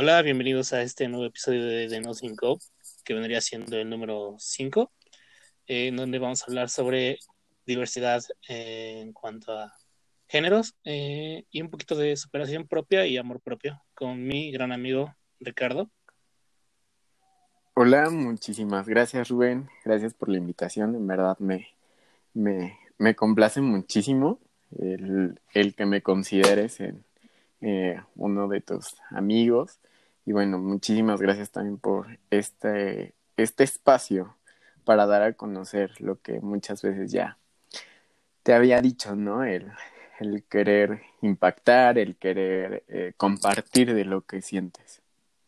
Hola, bienvenidos a este nuevo episodio de, de No Go, que vendría siendo el número 5, en donde vamos a hablar sobre diversidad eh, en cuanto a géneros eh, y un poquito de superación propia y amor propio con mi gran amigo Ricardo. Hola, muchísimas gracias Rubén, gracias por la invitación, en verdad me, me, me complace muchísimo el, el que me consideres en, eh, uno de tus amigos. Y bueno, muchísimas gracias también por este, este espacio para dar a conocer lo que muchas veces ya te había dicho, ¿no? El, el querer impactar, el querer eh, compartir de lo que sientes,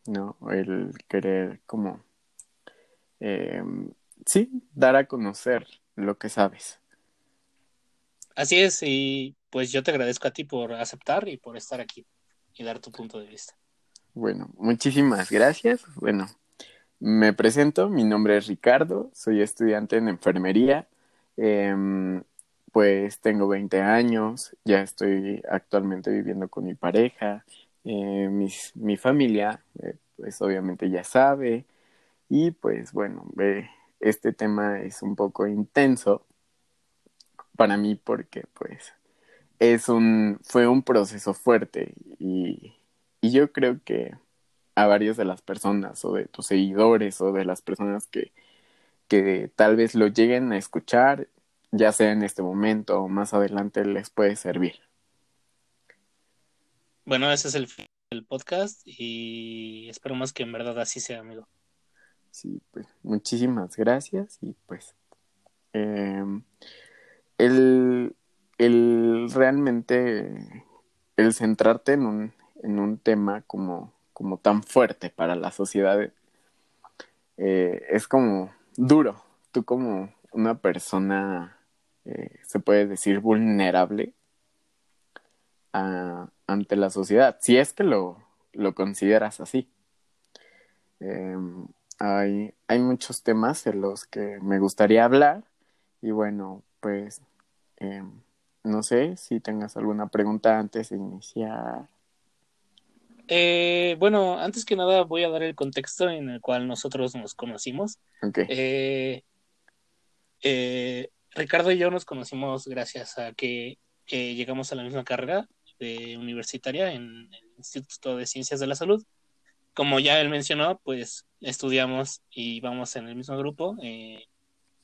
¿no? El querer como, eh, sí, dar a conocer lo que sabes. Así es, y pues yo te agradezco a ti por aceptar y por estar aquí y dar tu punto de vista. Bueno, muchísimas gracias. Bueno, me presento, mi nombre es Ricardo, soy estudiante en enfermería, em, pues tengo 20 años, ya estoy actualmente viviendo con mi pareja, eh, mi familia, eh, pues obviamente ya sabe, y pues bueno, este tema es un poco intenso para mí porque pues es un, fue un proceso fuerte y, y yo creo que a varias de las personas o de tus seguidores o de las personas que, que tal vez lo lleguen a escuchar, ya sea en este momento o más adelante, les puede servir. Bueno, ese es el, el podcast y espero más que en verdad así sea, amigo. Sí, pues muchísimas gracias y pues eh, el, el realmente, el centrarte en un, en un tema como, como tan fuerte para la sociedad eh, es como duro. Tú como una persona, eh, se puede decir, vulnerable ante la sociedad, si es que lo, lo consideras así. Em, hay, hay muchos temas en los que me gustaría hablar y bueno, pues em, no sé si tengas alguna pregunta antes de iniciar. Eh, bueno, antes que nada voy a dar el contexto en el cual nosotros nos conocimos. Eh, eh, Ricardo y yo nos conocimos gracias a que llegamos a la misma carrera de universitaria en el Instituto de Ciencias de la Salud. Como ya él mencionó, pues estudiamos y vamos en el mismo grupo,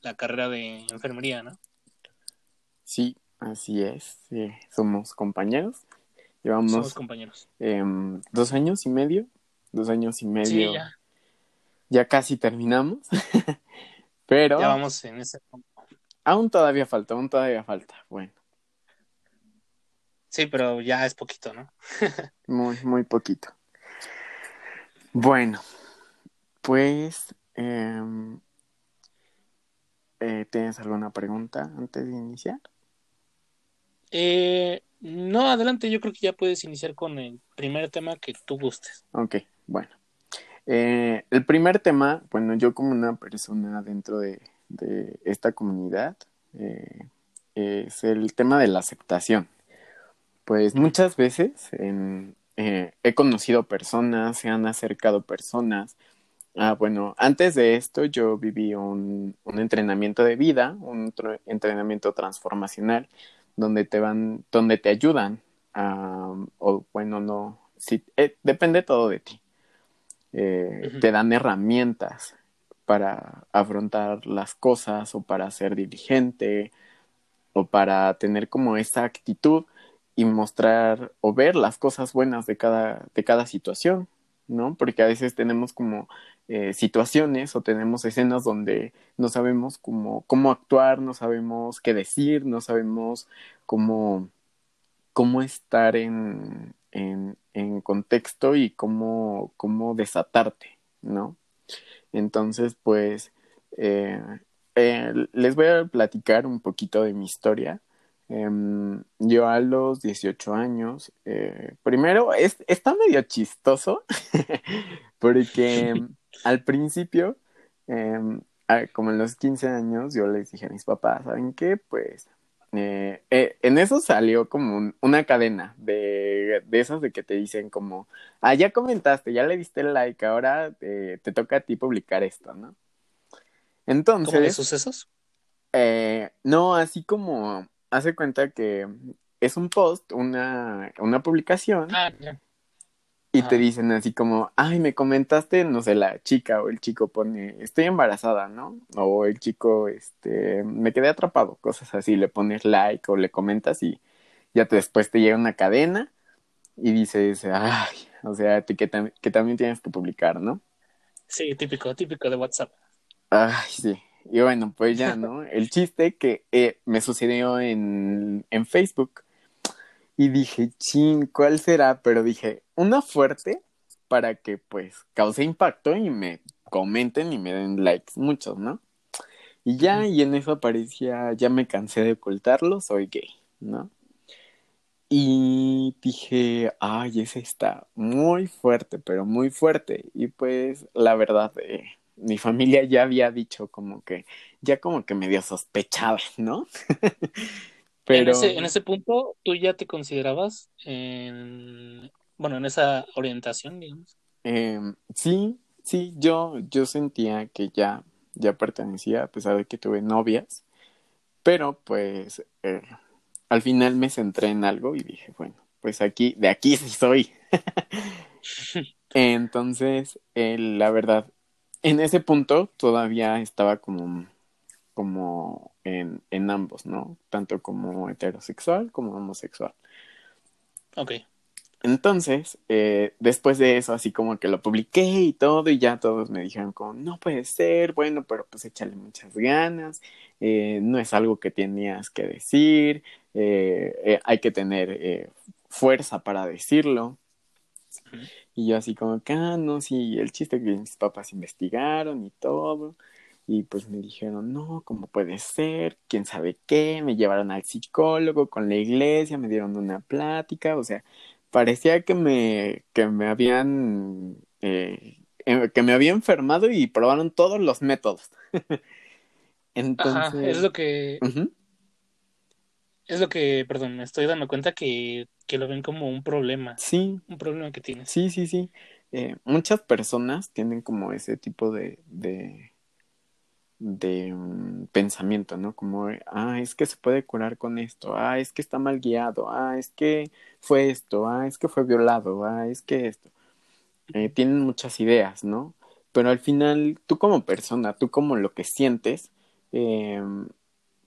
la carrera de enfermería, ¿no? Sí, Así es, somos compañeros. Llevamos somos compañeros. Em, dos años y medio, dos años y medio. ya. ya casi terminamos, pero... Ya vamos en ese Aún todavía falta, aún todavía falta, bueno. Sí, pero ya es poquito, ¿no? muy, muy poquito. Bueno, pues... Em, eh, ¿Tienes alguna pregunta antes de iniciar? Eh, no, adelante, yo creo que ya puedes iniciar con el primer tema que tú gustes. Ok, bueno. Eh, el primer tema, bueno, yo como una persona dentro de, esta comunidad, eh, es el tema de la aceptación. Pues muchas veces he conocido personas, se han acercado personas. Ah, bueno, antes de esto yo viví un entrenamiento de vida, un entrenamiento transformacional donde te van, donde te ayudan a, o bueno, no, sí, eh, depende todo de ti. Eh, te dan herramientas para afrontar las cosas o para ser diligente o para tener como esa actitud y mostrar o ver las cosas buenas de cada, de cada situación, ¿no? Porque a veces tenemos como eh, situaciones o tenemos escenas donde no sabemos cómo, cómo actuar, no sabemos qué decir, no sabemos cómo, cómo estar en, en, contexto y cómo, cómo desatarte, ¿no? Entonces, pues, eh, eh, les voy a platicar un poquito de mi historia. Em, yo a los 18 años, primero, es, está medio chistoso, porque al principio, em, como en los 15 años, yo les dije a mis papás, ¿saben qué? Pues eh, eh, en eso salió como una cadena de de, esos de que te dicen como, ah, ya comentaste, ya le diste el like, ahora te toca a ti publicar esto, ¿no? Entonces... ¿Cómo de sucesos? Eh, no, así como hace cuenta que es un post, una, una publicación. Ah, y te dicen así como, ay, me comentaste, no sé, la chica o el chico pone, estoy embarazada, ¿no? O el chico, este, me quedé atrapado, cosas así, le pones like o le comentas y ya después te llega una cadena y dices, ay, o sea, que, que también tienes que publicar, ¿no? Sí, típico, típico de WhatsApp. Ay, sí. Y bueno, pues ya, ¿no? El chiste que eh, me sucedió en, en Facebook. Y dije, chin, ¿cuál será? Pero dije, una fuerte para que pues cause impacto y me comenten y me den likes muchos, ¿no? Y ya, y en eso aparecía, ya me cansé de ocultarlo, soy gay, ¿no? Y dije, ay, ese está muy fuerte, pero muy fuerte. Y pues la verdad, eh, mi familia ya había dicho como que, ya como que medio sospechaba, ¿no? Pero... En ese, en ese punto, ¿tú ya te considerabas en, bueno, en esa orientación, digamos? Em, sí, sí, yo, yo sentía que ya, ya pertenecía, a pesar de que tuve novias, pero pues eh, al final me centré en algo y dije, bueno, pues aquí, de aquí sí soy. Entonces, eh, la verdad, en ese punto todavía estaba como, como en, en ambos, ¿no? Tanto como heterosexual como homosexual. Ok. Entonces, eh, después de eso, así como que lo publiqué y todo, y ya todos me dijeron como, no puede ser, bueno, pero pues échale muchas ganas, eh, no es algo que tenías que decir, eh, hay que tener fuerza para decirlo. Y yo así como ah, no, sí, el chiste que mis papás investigaron y todo. Y pues me dijeron, no, ¿cómo puede ser? ¿Quién sabe qué? Me llevaron al psicólogo con la iglesia, me dieron una plática, o sea, parecía que me, que me habían, eh, em, que me había enfermado y probaron todos los métodos. Entonces... es lo que es lo que, perdón, me estoy dando cuenta que, que lo ven como un problema. Sí. Un problema que tienes. Sí, sí, sí. Eh, muchas personas tienen como ese tipo de, de, de mm, pensamiento, ¿no? Como, ah, es que se puede curar con esto, ah, es que está mal guiado, ah, es que fue esto, ah, es que fue violado, ah, es que esto. Eh, tienen muchas ideas, ¿no? Pero al final, tú como persona, tú como lo que sientes, eh,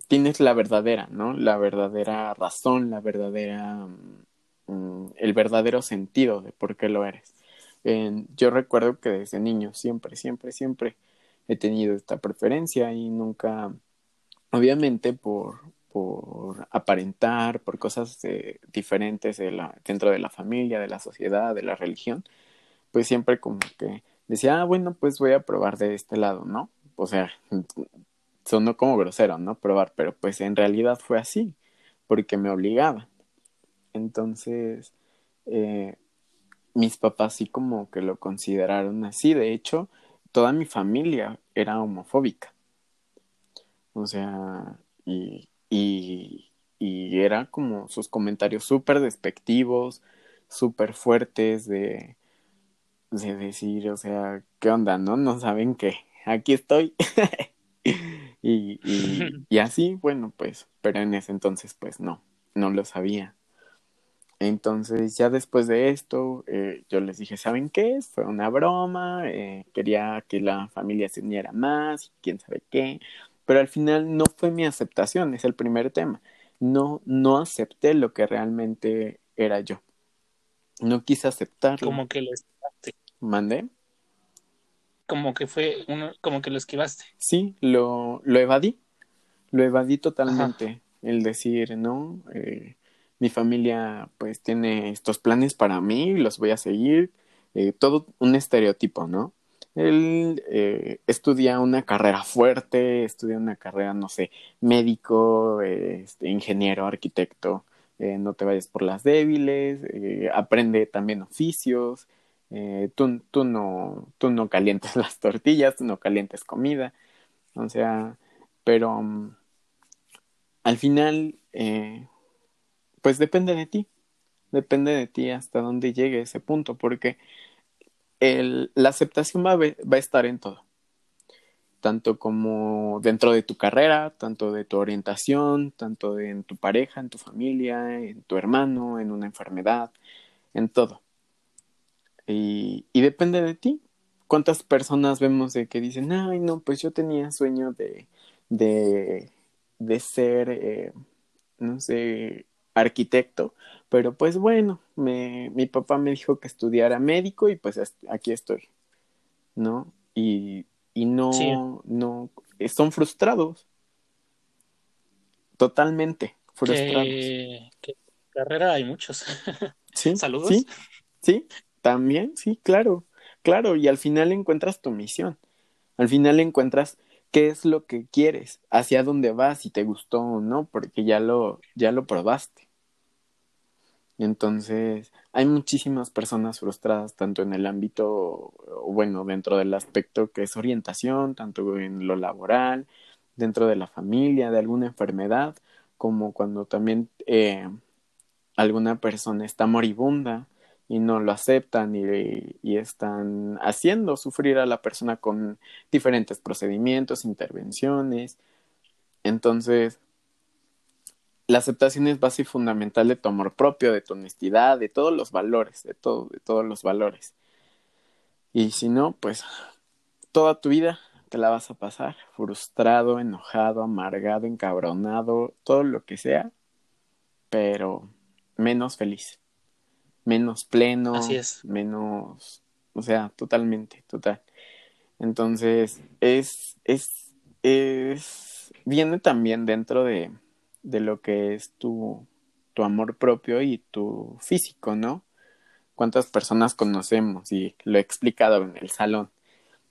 tienes la verdadera, ¿no? La verdadera razón, la verdadera, mm, el verdadero sentido de por qué lo eres. yo recuerdo que desde niño siempre, siempre, siempre he tenido esta preferencia y nunca, obviamente por, por aparentar, por cosas eh, diferentes dentro de la familia, de la sociedad, de la religión, pues siempre como que decía, ah, bueno, pues voy a probar de este lado, ¿no? O sea, sonó como grosero, ¿no? Probar, pero pues en realidad fue así, porque me obligaban. Entonces, eh, mis papás sí como que lo consideraron así. De hecho, toda mi familia era homofóbica. O sea, y, y, y era como sus comentarios súper despectivos, súper fuertes de, de decir, o sea, ¿qué onda? ¿No? No saben que aquí estoy. Y, y, así, bueno, pues, pero en ese entonces, pues no, no lo sabía. Entonces, ya después de esto, eh, yo les dije, ¿saben qué? Fue una broma, eh, quería que la familia se uniera más, quién sabe qué, pero al final no fue mi aceptación, es el primer tema. No, no acepté lo que realmente era yo. No quise aceptarlo. Como que lo ¿Mandé? como que fue uno, como que lo esquivaste. Sí, lo, lo evadí, lo evadí totalmente. El decir, no, eh, mi familia pues tiene estos planes para mí, los voy a seguir, eh, todo un estereotipo, ¿no? Él eh, estudia una carrera fuerte, estudia una carrera, no sé, médico, este, ingeniero, arquitecto, no te vayas por las débiles, aprende también oficios, eh, tú, tú, no, tú no calientes las tortillas, tú no calientes comida, o sea, pero al final, eh, pues depende de ti. depende de ti hasta dónde llegue ese punto, porque el, la aceptación va va a estar en todo tanto como dentro de tu carrera, tanto de tu orientación, tanto en tu pareja, en tu familia, en tu hermano, en una enfermedad, en todo. Y, depende de ti. ¿Cuántas personas vemos de que dicen, ay, no, pues yo tenía sueño de, de, de ser, eh, no sé, arquitecto, pero pues bueno, me, mi papá me dijo que estudiara médico y pues aquí estoy, ¿no? Y y no, no, son frustrados. Totalmente frustrados. ¿Qué, carrera hay muchos? Sí. Saludos. Sí, sí, también, sí, claro, claro, y al final encuentras tu misión. Al final encuentras qué es lo que quieres, hacia dónde vas, si te gustó o no, porque ya lo, ya lo probaste. Entonces, hay muchísimas personas frustradas, tanto en el ámbito, bueno, dentro del aspecto que es orientación, tanto en lo laboral, dentro de la familia, de alguna enfermedad, como cuando también eh, alguna persona está moribunda y no lo aceptan y, y, están haciendo sufrir a la persona con diferentes procedimientos, intervenciones. Entonces, la aceptación es base fundamental de tu amor propio, de tu honestidad, de todos los valores, de todo, de todos los valores. Y si no, pues toda tu vida te la vas a pasar frustrado, enojado, amargado, encabronado, todo lo que sea, pero menos feliz, menos pleno, Así es. menos, o sea, totalmente, total. Entonces, es, es, es, viene también dentro de, de lo que es tu, tu amor propio y tu físico, ¿no? ¿Cuántas personas conocemos? Y lo he explicado en el salón,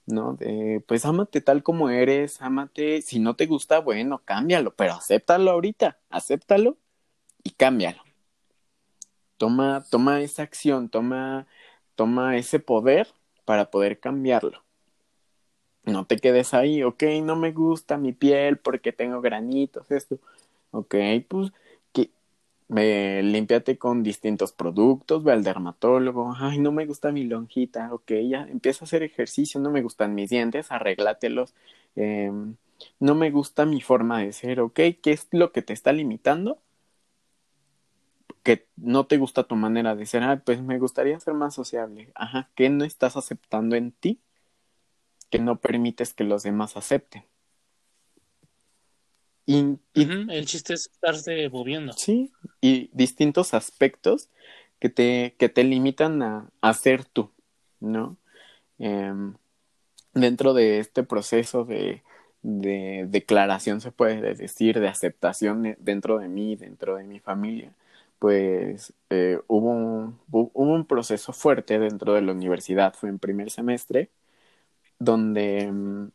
¿no? De, pues ámate tal como eres, ámate, si no te gusta, bueno, cámbialo, pero acéptalo ahorita, acéptalo y cámbialo. Toma, toma esa acción, toma, toma ese poder para poder cambiarlo. No te quedes ahí, ok, no me gusta mi piel porque tengo granitos, esto. Ok, pues que con distintos productos, ve al dermatólogo, ay, no me gusta mi lonjita, ok, ya empieza a hacer ejercicio, no me gustan mis dientes, arréglatelos, eh, no me gusta mi forma de ser, ok, ¿qué es lo que te está limitando? Que no te gusta tu manera de ser, ah, pues me gustaría ser más sociable, ajá, ¿qué no estás aceptando en ti? Que no permites que los demás acepten. Y, El chiste es estarse moviendo. Sí, y distintos aspectos que te, que te limitan a, a ser tú, ¿no? Em, dentro de este proceso de, de, declaración, se puede decir, de aceptación dentro de mí, dentro de mi familia, pues eh, hubo, un, hubo un proceso fuerte dentro de la universidad, fue en primer semestre, donde em,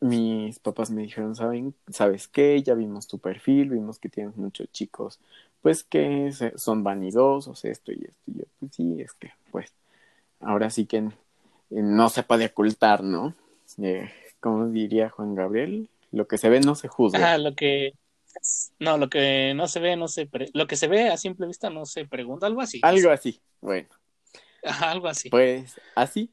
mis papás me dijeron, ¿saben? ¿sabes qué? Ya vimos tu perfil, vimos que tienes muchos chicos, pues que son vanidosos, esto y esto. Y yo, pues sí, es que, pues, ahora sí que no se puede ocultar, ¿no? Eh, como diría Juan Gabriel, lo que se ve no se juzga. Ah, lo que... No, lo que no se ve, no se... Lo que se ve a simple vista no se pregunta, algo así. Algo así, bueno. algo así. Pues así,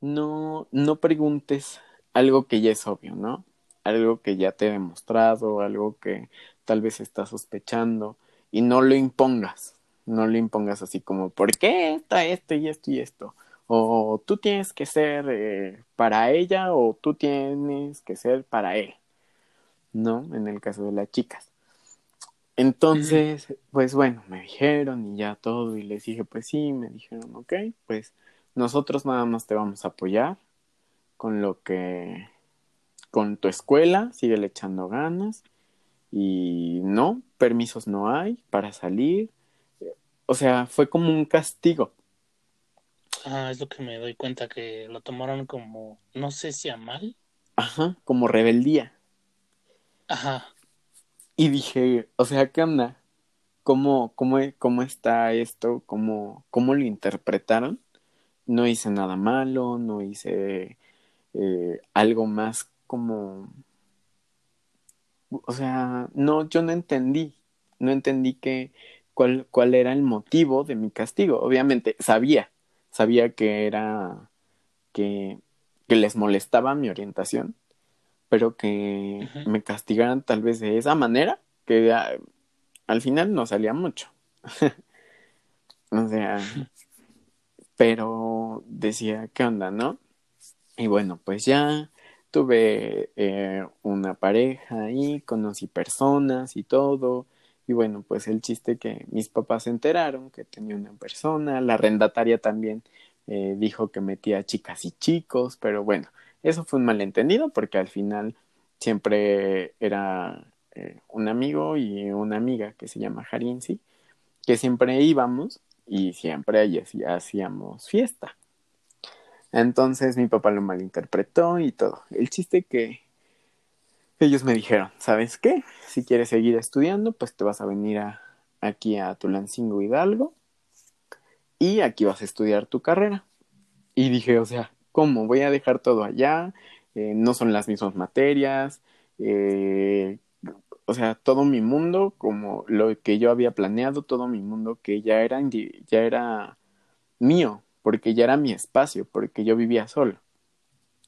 no, no preguntes algo que ya es obvio, ¿no? Algo que ya te he demostrado, algo que tal vez estás sospechando y no lo impongas, no lo impongas así como, ¿por qué está esto y esto y esto? O tú tienes que ser eh, para ella o tú tienes que ser para él, ¿no? En el caso de las chicas. Entonces, pues bueno, me dijeron y ya todo y les dije, pues sí, me dijeron, ok, pues nosotros nada más te vamos a apoyar, con lo que, con tu escuela, sigue echando ganas y no, permisos no hay para salir. O sea, fue como un castigo. Ah, es lo que me doy cuenta que lo tomaron como, no sé si a mal. Ajá, como rebeldía. Ajá. Y dije, o sea, ¿qué onda? ¿Cómo, cómo, cómo está esto? ¿Cómo, ¿Cómo lo interpretaron? No hice nada malo, no hice eh, algo más como... O sea, no, yo no entendí, no entendí qué, cuál, cuál era el motivo de mi castigo. Obviamente sabía, sabía que era que, que les molestaba mi orientación, pero que me castigaran tal vez de esa manera, que al final no salía mucho. o sea, pero decía, ¿qué onda, no? Y bueno, pues ya tuve eh, una pareja ahí, conocí personas y todo. Y bueno, pues el chiste que mis papás se enteraron que tenía una persona, la arrendataria también eh, dijo que metía chicas y chicos, pero bueno, eso fue un malentendido porque al final siempre era eh, un amigo y una amiga que se llama Harinsi, que siempre íbamos y siempre allí hacíamos fiesta. Entonces mi papá lo malinterpretó y todo. El chiste que ellos me dijeron, ¿sabes qué? Si quieres seguir estudiando, pues te vas a venir a, aquí a Tulancingo Hidalgo y aquí vas a estudiar tu carrera. Y dije, o sea, ¿cómo? Voy a dejar todo allá, eh, no son las mismas materias, eh, o sea, todo mi mundo, como lo que yo había planeado, todo mi mundo que ya era, ya era mío, porque ya era mi espacio, porque yo vivía solo.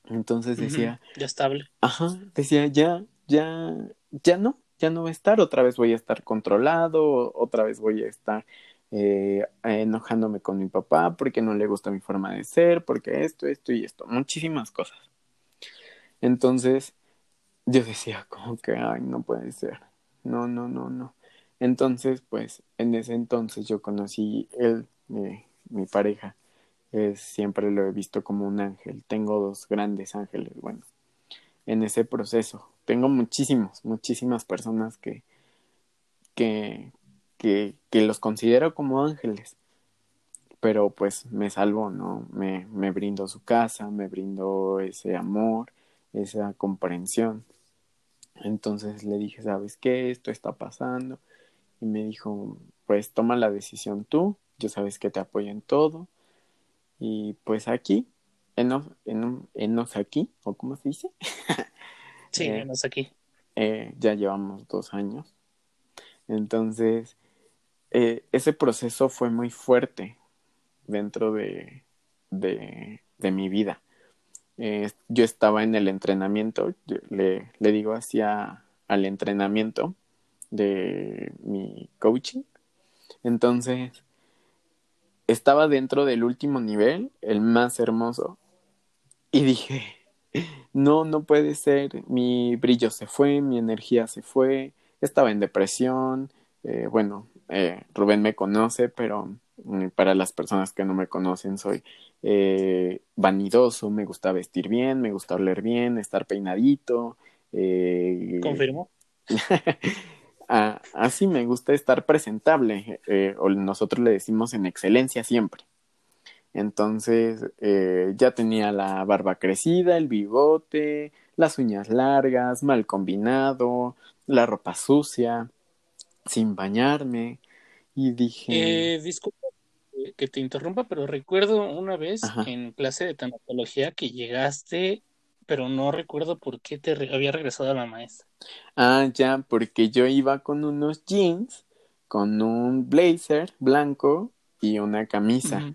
Entonces decía... Ya estable. Ajá, decía, ya, ya, ya no, ya no va a estar, otra vez voy a estar controlado, otra vez voy a estar eh, enojándome con mi papá porque no le gusta mi forma de ser, porque esto, esto y esto, muchísimas cosas. Entonces, yo decía como que, ay, no puede ser, no, no, no, no. Entonces, pues, en ese entonces yo conocí él, mi pareja, siempre lo he visto como un ángel. Tengo dos grandes ángeles, bueno, en ese proceso. Tengo muchísimos, muchísimas personas que, que, que, que los considero como ángeles. Pero pues me salvo, ¿no? Me, me brindo su casa, me brindo ese amor, esa comprensión. Entonces le dije, ¿sabes qué? Esto está pasando. Y me dijo, pues toma la decisión tú, yo sabes que te apoyo en todo y pues aquí, enos, en, enos aquí, o cómo se dice. sí, eh, enos aquí. Eh, ya llevamos dos años. Entonces, eh, ese proceso fue muy fuerte dentro de, de, mi vida. yo estaba en el entrenamiento, le, le digo hacia al entrenamiento de mi coaching. Entonces, estaba dentro del último nivel, el más hermoso, y dije, no, no puede ser, mi brillo se fue, mi energía se fue, estaba en depresión, eh, bueno, eh, Rubén me conoce, pero mm, para las personas que no me conocen soy eh, vanidoso, me gusta vestir bien, me gusta oler bien, estar peinadito. Confirmo. así me gusta estar presentable, eh, o nosotros le decimos en excelencia siempre. Entonces eh, ya tenía la barba crecida, el bigote, las uñas largas, mal combinado, la ropa sucia, sin bañarme. Y dije... Eh, disculpa que te interrumpa, pero recuerdo una vez en clase de tanatología que llegaste pero no recuerdo por qué te había regresado la maestra. Ah, ya, porque yo iba con unos jeans, con un blazer blanco y una camisa.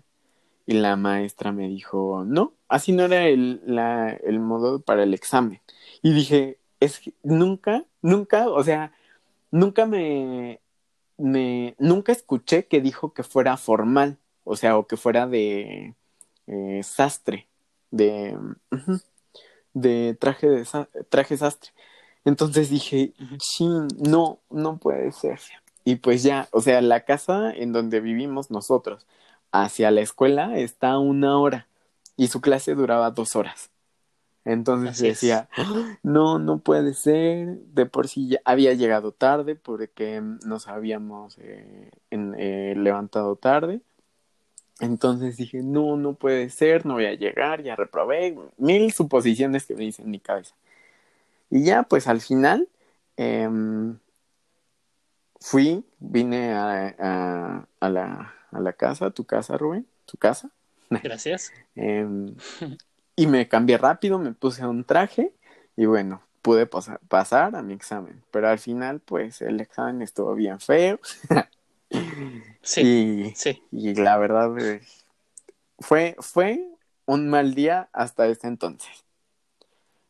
Y la maestra me dijo, no, así no era el, la, el modo para el examen. Y dije, es que nunca, nunca, o sea, nunca me, me, nunca escuché que dijo que fuera formal, o sea, o que fuera de eh, sastre, de de traje de traje sastre. Entonces dije, sí, no, no puede ser. Y pues ya, o sea, la casa en donde vivimos nosotros hacia la escuela está a una hora y su clase duraba dos horas. Entonces decía, no, no puede ser. De por sí ya había llegado tarde porque nos habíamos eh, eh, levantado tarde. Entonces dije, no, no puede ser, no voy a llegar, ya reprobé, mil suposiciones que me dicen en mi cabeza. Y ya, pues al final, em, fui, vine a, a, la, a la casa, tu casa, Rubén, tu casa. Gracias. Em, y me cambié rápido, me puse un traje y bueno, pude pasar a mi examen. Pero al final, pues el examen estuvo bien feo. Sí, sí. Y la verdad eh, fue, fue un mal día hasta ese entonces.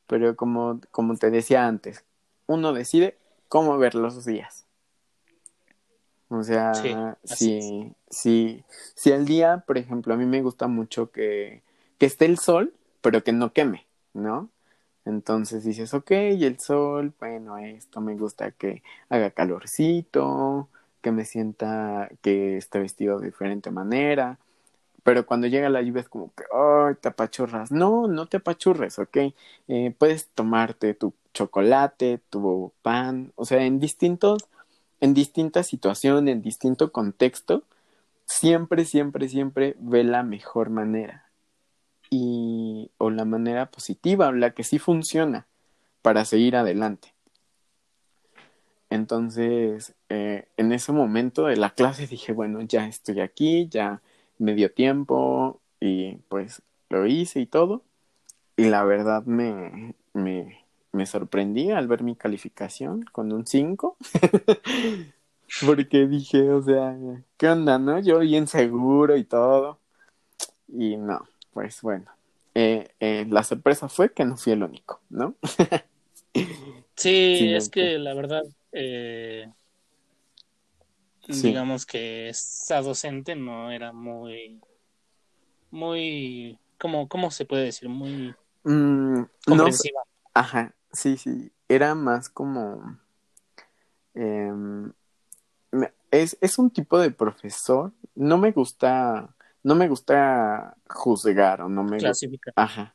Pero como, como te decía antes, uno decide cómo ver los días. O sea, si, si, si el día, por ejemplo, a mí me gusta mucho que, que esté el sol, pero que no queme, ¿no? Entonces dices, ok, y el sol, bueno, esto me gusta que haga calorcito, que me sienta que esté vestido de diferente manera. Pero cuando llega la lluvia es como que, ay, te apachurras. No, no te apachurres, ¿ok? Eh, puedes tomarte tu chocolate, tu pan, o sea, en distintos, en distintas situaciones, en distinto contexto, siempre, siempre, siempre ve la mejor manera y o la manera positiva la que sí funciona para seguir adelante. Entonces, eh, en ese momento de la clase dije, bueno, ya estoy aquí, ya me dio tiempo y pues lo hice y todo. Y la verdad me, me, me sorprendí al ver mi calificación con un 5. Porque dije, o sea, ¿qué onda, no? Yo bien seguro y todo. Y no, pues bueno, eh, eh, la sorpresa fue que no fui el único, ¿no? sí, es que la verdad, eh, digamos que esa docente no era muy, muy, ¿cómo, cómo se puede decir? Muy mm, comprensiva. ajá, sí, sí, era más como... Em, es, es un tipo de profesor, no me gusta no me gusta juzgar o no me clasificar. Ajá.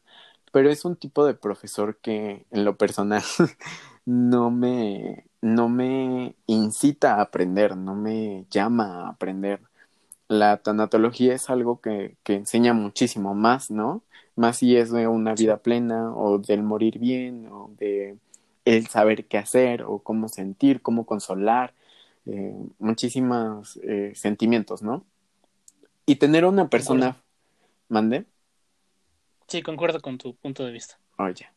Pero es un tipo de profesor que en lo personal no me no me incita a aprender, no me llama a aprender. La tanatología es algo que, que enseña muchísimo más, ¿no? Más si es de una vida plena o del morir bien o de el saber qué hacer o cómo sentir, cómo consolar, eh, muchísimos eh, sentimientos, ¿no? Y tener a una persona. ¿Mande? Sí, concuerdo con tu punto de vista. Oye.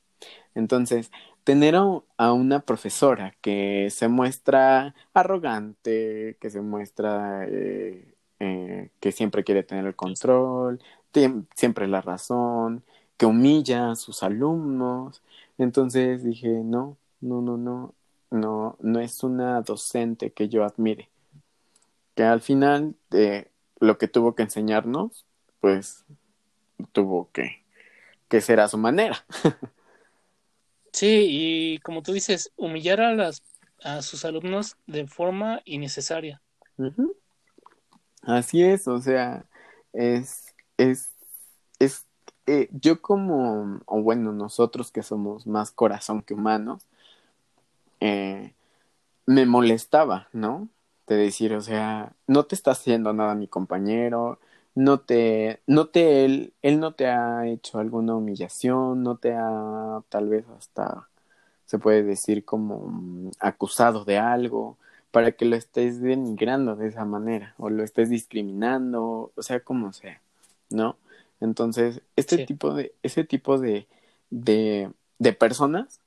Entonces, tener a una profesora que se muestra arrogante, que se muestra eh, eh, que siempre quiere tener el control, siempre la razón, que humilla a sus alumnos. Entonces dije, no, no, no, no, no, no es una docente que yo admire. Que al final eh, lo que tuvo que enseñarnos, pues tuvo que, que ser a su manera. sí, y como tú dices, humillar a, las, a sus alumnos de forma innecesaria. Así es, o sea, es, es, es, eh, yo como, o bueno, nosotros que somos más corazón que humanos, eh, me molestaba, ¿no? De decir, o sea, no te está haciendo nada mi compañero, no te, no te, él, él no te ha hecho alguna humillación, no te ha tal vez hasta, se puede decir como mm, acusado de algo, para que lo estés denigrando de esa manera, o lo estés discriminando, o sea, como sea, ¿no? Entonces, este tipo de, ese tipo de, de, de personas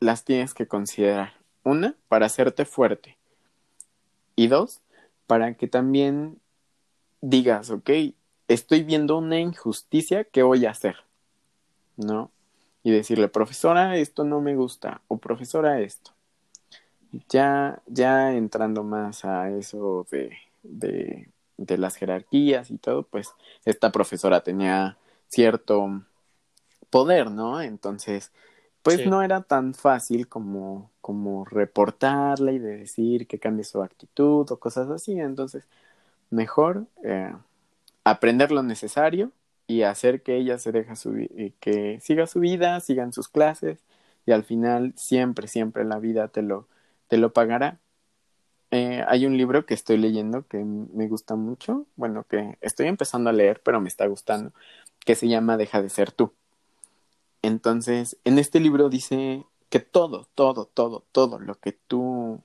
las tienes que considerar. Una, para hacerte fuerte y dos, para que también digas, ok, estoy viendo una injusticia, ¿qué voy a hacer? ¿No? Y decirle, profesora, esto no me gusta, o profesora, esto. Ya, ya entrando más a eso de, de, de las jerarquías y todo, pues esta profesora tenía cierto poder, ¿no? Entonces, pues no era tan fácil como, como reportarla y de decir que cambie su actitud o cosas así. Entonces, mejor eh, aprender lo necesario y hacer que ella se deja su, que siga su vida, sigan sus clases y al final siempre, siempre la vida te lo, te lo pagará. Eh, hay un libro que estoy leyendo que me gusta mucho, bueno, que estoy empezando a leer, pero me está gustando, que se llama Deja de ser tú. Entonces, en este libro dice que todo, todo, todo, todo lo que tú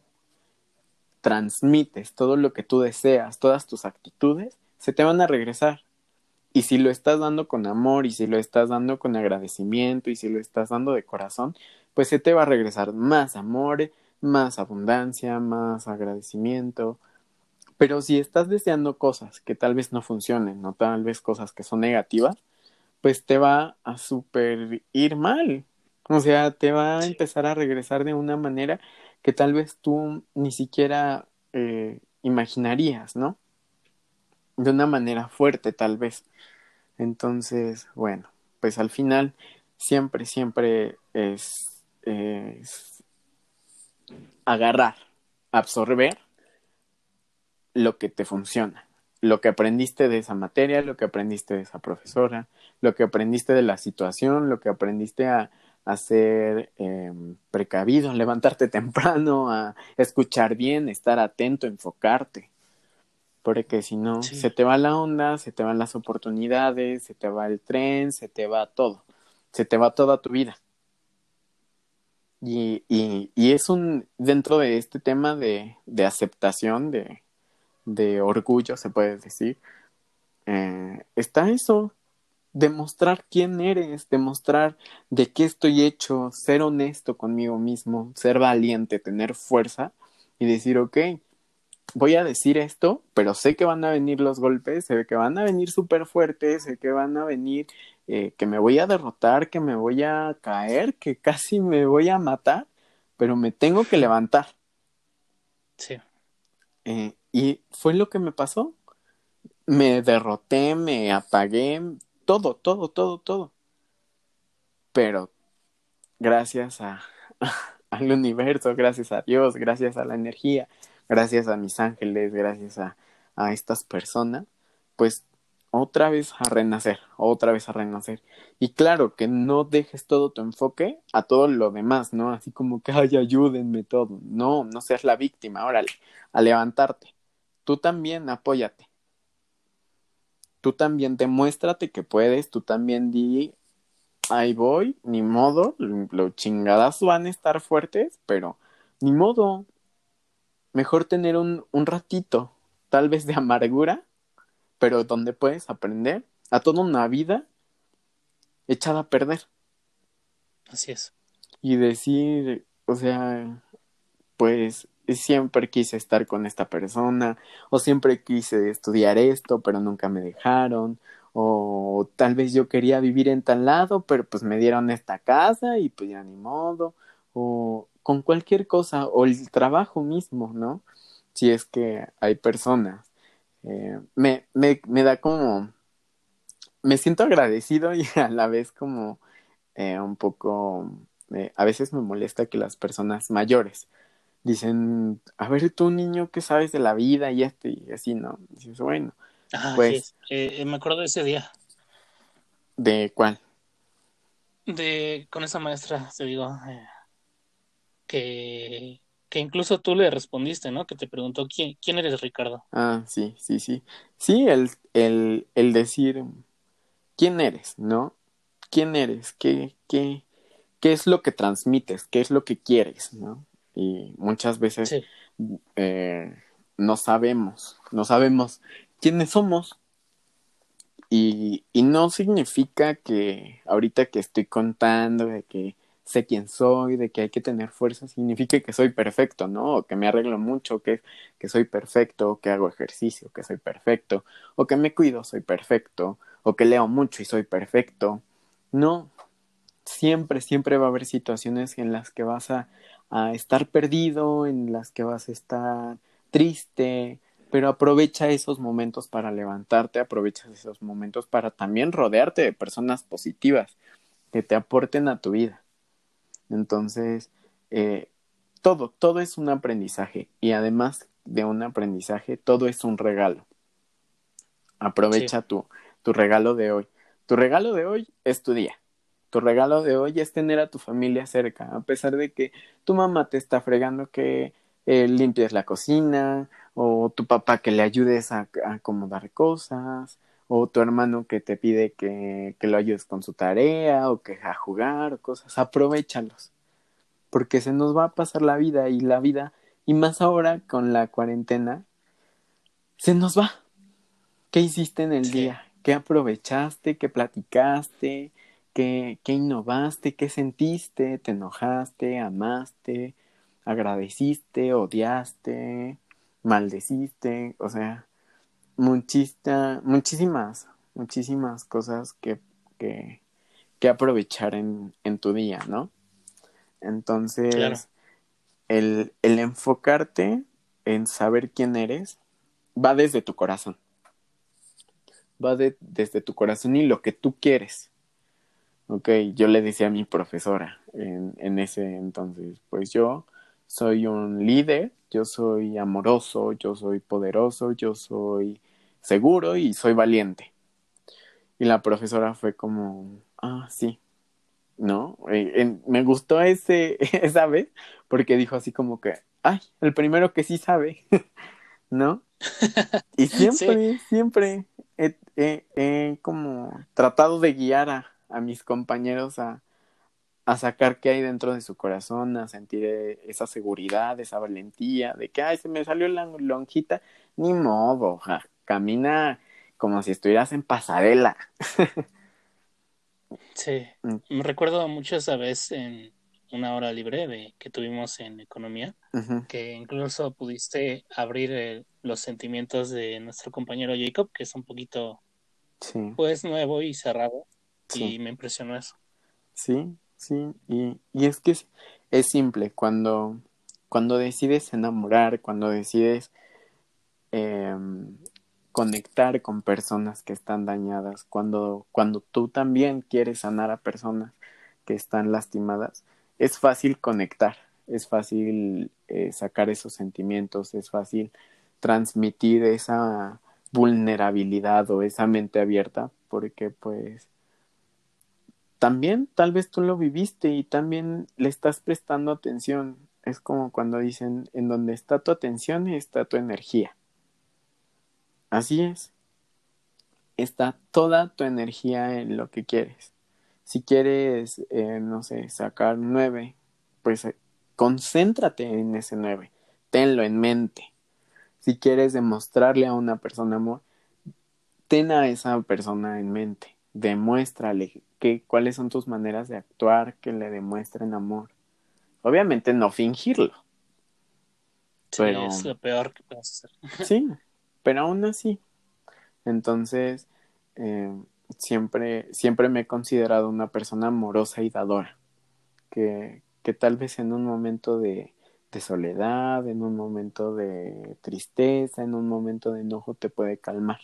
transmites, todo lo que tú deseas, todas tus actitudes, se te van a regresar. Y si lo estás dando con amor y si lo estás dando con agradecimiento y si lo estás dando de corazón, pues se te va a regresar más amor, más abundancia, más agradecimiento, Pero si estás deseando cosas que tal vez no funcionen, o tal vez cosas que son negativas, pues te va a super ir mal. O sea, te va a empezar a regresar de una manera que tal vez tú ni siquiera eh, imaginarías, ¿no? De una manera fuerte, tal vez. Entonces, bueno, pues al final siempre, siempre es, es agarrar, absorber lo que te funciona, lo que aprendiste de esa materia, lo que aprendiste de esa profesora, lo que aprendiste de la situación, lo que aprendiste a, ser em, precavido, a levantarte temprano, a escuchar bien, estar atento, enfocarte. Porque si no, se te va la onda, se te van las oportunidades, se te va el tren, se te va todo, se te va toda tu vida. Y, y, y es un, dentro de este tema de, de aceptación, de, de orgullo, se puede decir, eh, está eso, demostrar quién eres, demostrar de qué estoy hecho, ser honesto conmigo mismo, ser valiente, tener fuerza y decir, ok, voy a decir esto, pero sé que van a venir los golpes, sé que van a venir súper fuertes, sé que van a venir, eh, que me voy a derrotar, que me voy a caer, que casi me voy a matar, pero me tengo que levantar. Sí. Eh, y fue lo que me pasó. Me derroté, me apagué, todo, todo, todo, todo. Pero gracias a, al universo, gracias a Dios, gracias a la energía, gracias a mis ángeles, gracias a, a estas personas, pues otra vez a renacer, otra vez a renacer. Y claro, que no dejes todo tu enfoque a todo lo demás, ¿no? Así como que, ay, ayúdenme todo. No, no seas la víctima, órale, a levantarte tú también apóyate. Tú también demuéstrate que puedes, tú también di, ahí voy, ni modo, los chingadas van a estar fuertes, pero ni modo. Mejor tener un, un ratito, tal vez de amargura, pero donde puedes aprender a toda una vida echada a perder. Así es. Y decir, o sea, pues siempre quise estar con esta persona, o siempre quise estudiar esto, pero nunca me dejaron, o tal vez yo quería vivir en tal lado, pero pues me dieron esta casa y pues ya ni modo, o con cualquier cosa, o el trabajo mismo, ¿no? Si es que hay personas. Eh, me, me, me da como, me siento agradecido y a la vez como eh, un poco, eh, a veces me molesta que las personas mayores, dicen, a ver tú niño, ¿qué sabes de la vida? Y este, y así, ¿no? dices, bueno, ah, pues... Eh, eh, me acuerdo de ese día. ¿De cuál? De, con esa maestra, te digo, eh, que, que incluso tú le respondiste, ¿no? Que te preguntó, ¿quién, quién eres, Ricardo? Ah, sí, sí, sí. Sí, el, el, el decir, ¿quién eres, no? ¿Quién eres? ¿Qué, qué, ¿Qué es lo que transmites? ¿Qué es lo que quieres, no? Y muchas veces eh, no sabemos, no sabemos quiénes somos. Y, y no significa que ahorita que estoy contando de que sé quién soy, de que hay que tener fuerza, significa que soy perfecto, ¿no? O que me arreglo mucho, que, que soy perfecto, que hago ejercicio, que soy perfecto, o que me cuido, soy perfecto, o que leo mucho y soy perfecto. No, siempre, siempre va a haber situaciones en las que vas a a estar perdido, en las que vas a estar triste, pero aprovecha esos momentos para levantarte, aprovecha esos momentos para también rodearte de personas positivas que te aporten a tu vida. Entonces, eh, todo, todo es un aprendizaje y además de un aprendizaje, todo es un regalo. Aprovecha tu, tu regalo de hoy. Tu regalo de hoy es tu día. Tu regalo de hoy es tener a tu familia cerca, a pesar de que tu mamá te está fregando que eh, limpies la cocina, o tu papá que le ayudes a, acomodar cosas, o tu hermano que te pide que, que, lo ayudes con su tarea, o que a jugar, o cosas. Aprovechalos, porque se nos va a pasar la vida y la vida, y más ahora con la cuarentena, se nos va. ¿Qué hiciste en el día? ¿Qué aprovechaste? ¿Qué platicaste? ¿Qué, innovaste? ¿Qué sentiste? ¿Te enojaste? ¿Amaste? ¿Agradeciste? ¿Odiaste? maldeciste, o sea, muchista, muchísimas, muchísimas cosas que, que, que aprovechar en, en, tu día, ¿no? Entonces, el, el enfocarte en saber quién eres va desde tu corazón. Va desde tu corazón y lo que tú quieres. Ok, yo le decía a mi profesora en, en ese entonces, pues yo soy un líder, yo soy amoroso, yo soy poderoso, yo soy seguro y soy valiente. Y la profesora fue como, ah, sí, ¿no? Eh, me gustó ese, esa vez porque dijo así como que, ay, el primero que sí sabe, ¿no? Y siempre, siempre he, como tratado de guiar a, a mis compañeros a, a sacar qué hay dentro de su corazón, a sentir eh, esa seguridad, esa valentía, de que, ay, se me salió la lonjita, ni modo, camina como si estuvieras en pasarela. sí, mm. me recuerdo mucho esa vez en una hora libre de, que tuvimos en economía, que incluso pudiste abrir eh, los sentimientos de nuestro compañero Jacob, que es un poquito, pues, nuevo y cerrado, y me impresionó eso. Sí, Sí, y, y es que es, simple, cuando, cuando decides enamorar, cuando decides em, conectar con personas que están dañadas, cuando, cuando tú también quieres sanar a personas que están lastimadas, es fácil conectar, es fácil eh, sacar esos sentimientos, es fácil transmitir esa vulnerabilidad o esa mente abierta, porque pues también tal vez tú lo viviste y también le estás prestando atención. Es como cuando dicen, en donde está tu atención está tu energía. Así es. Está toda tu energía en lo que quieres. Si quieres, eh, no sé, sacar nueve, pues eh, concéntrate en ese nueve. Tenlo en mente. Si quieres demostrarle a una persona amor, ten a esa persona en mente. Demuéstrale cuáles son tus maneras de actuar que le demuestren amor. Obviamente no fingirlo. Sí, es lo peor que puedes hacer. Sí, pero aún así. Entonces, eh, siempre, siempre me he considerado una persona amorosa y dadora. Que, que tal vez en un momento de, de soledad, en un momento de tristeza, en un momento de enojo te puede calmar.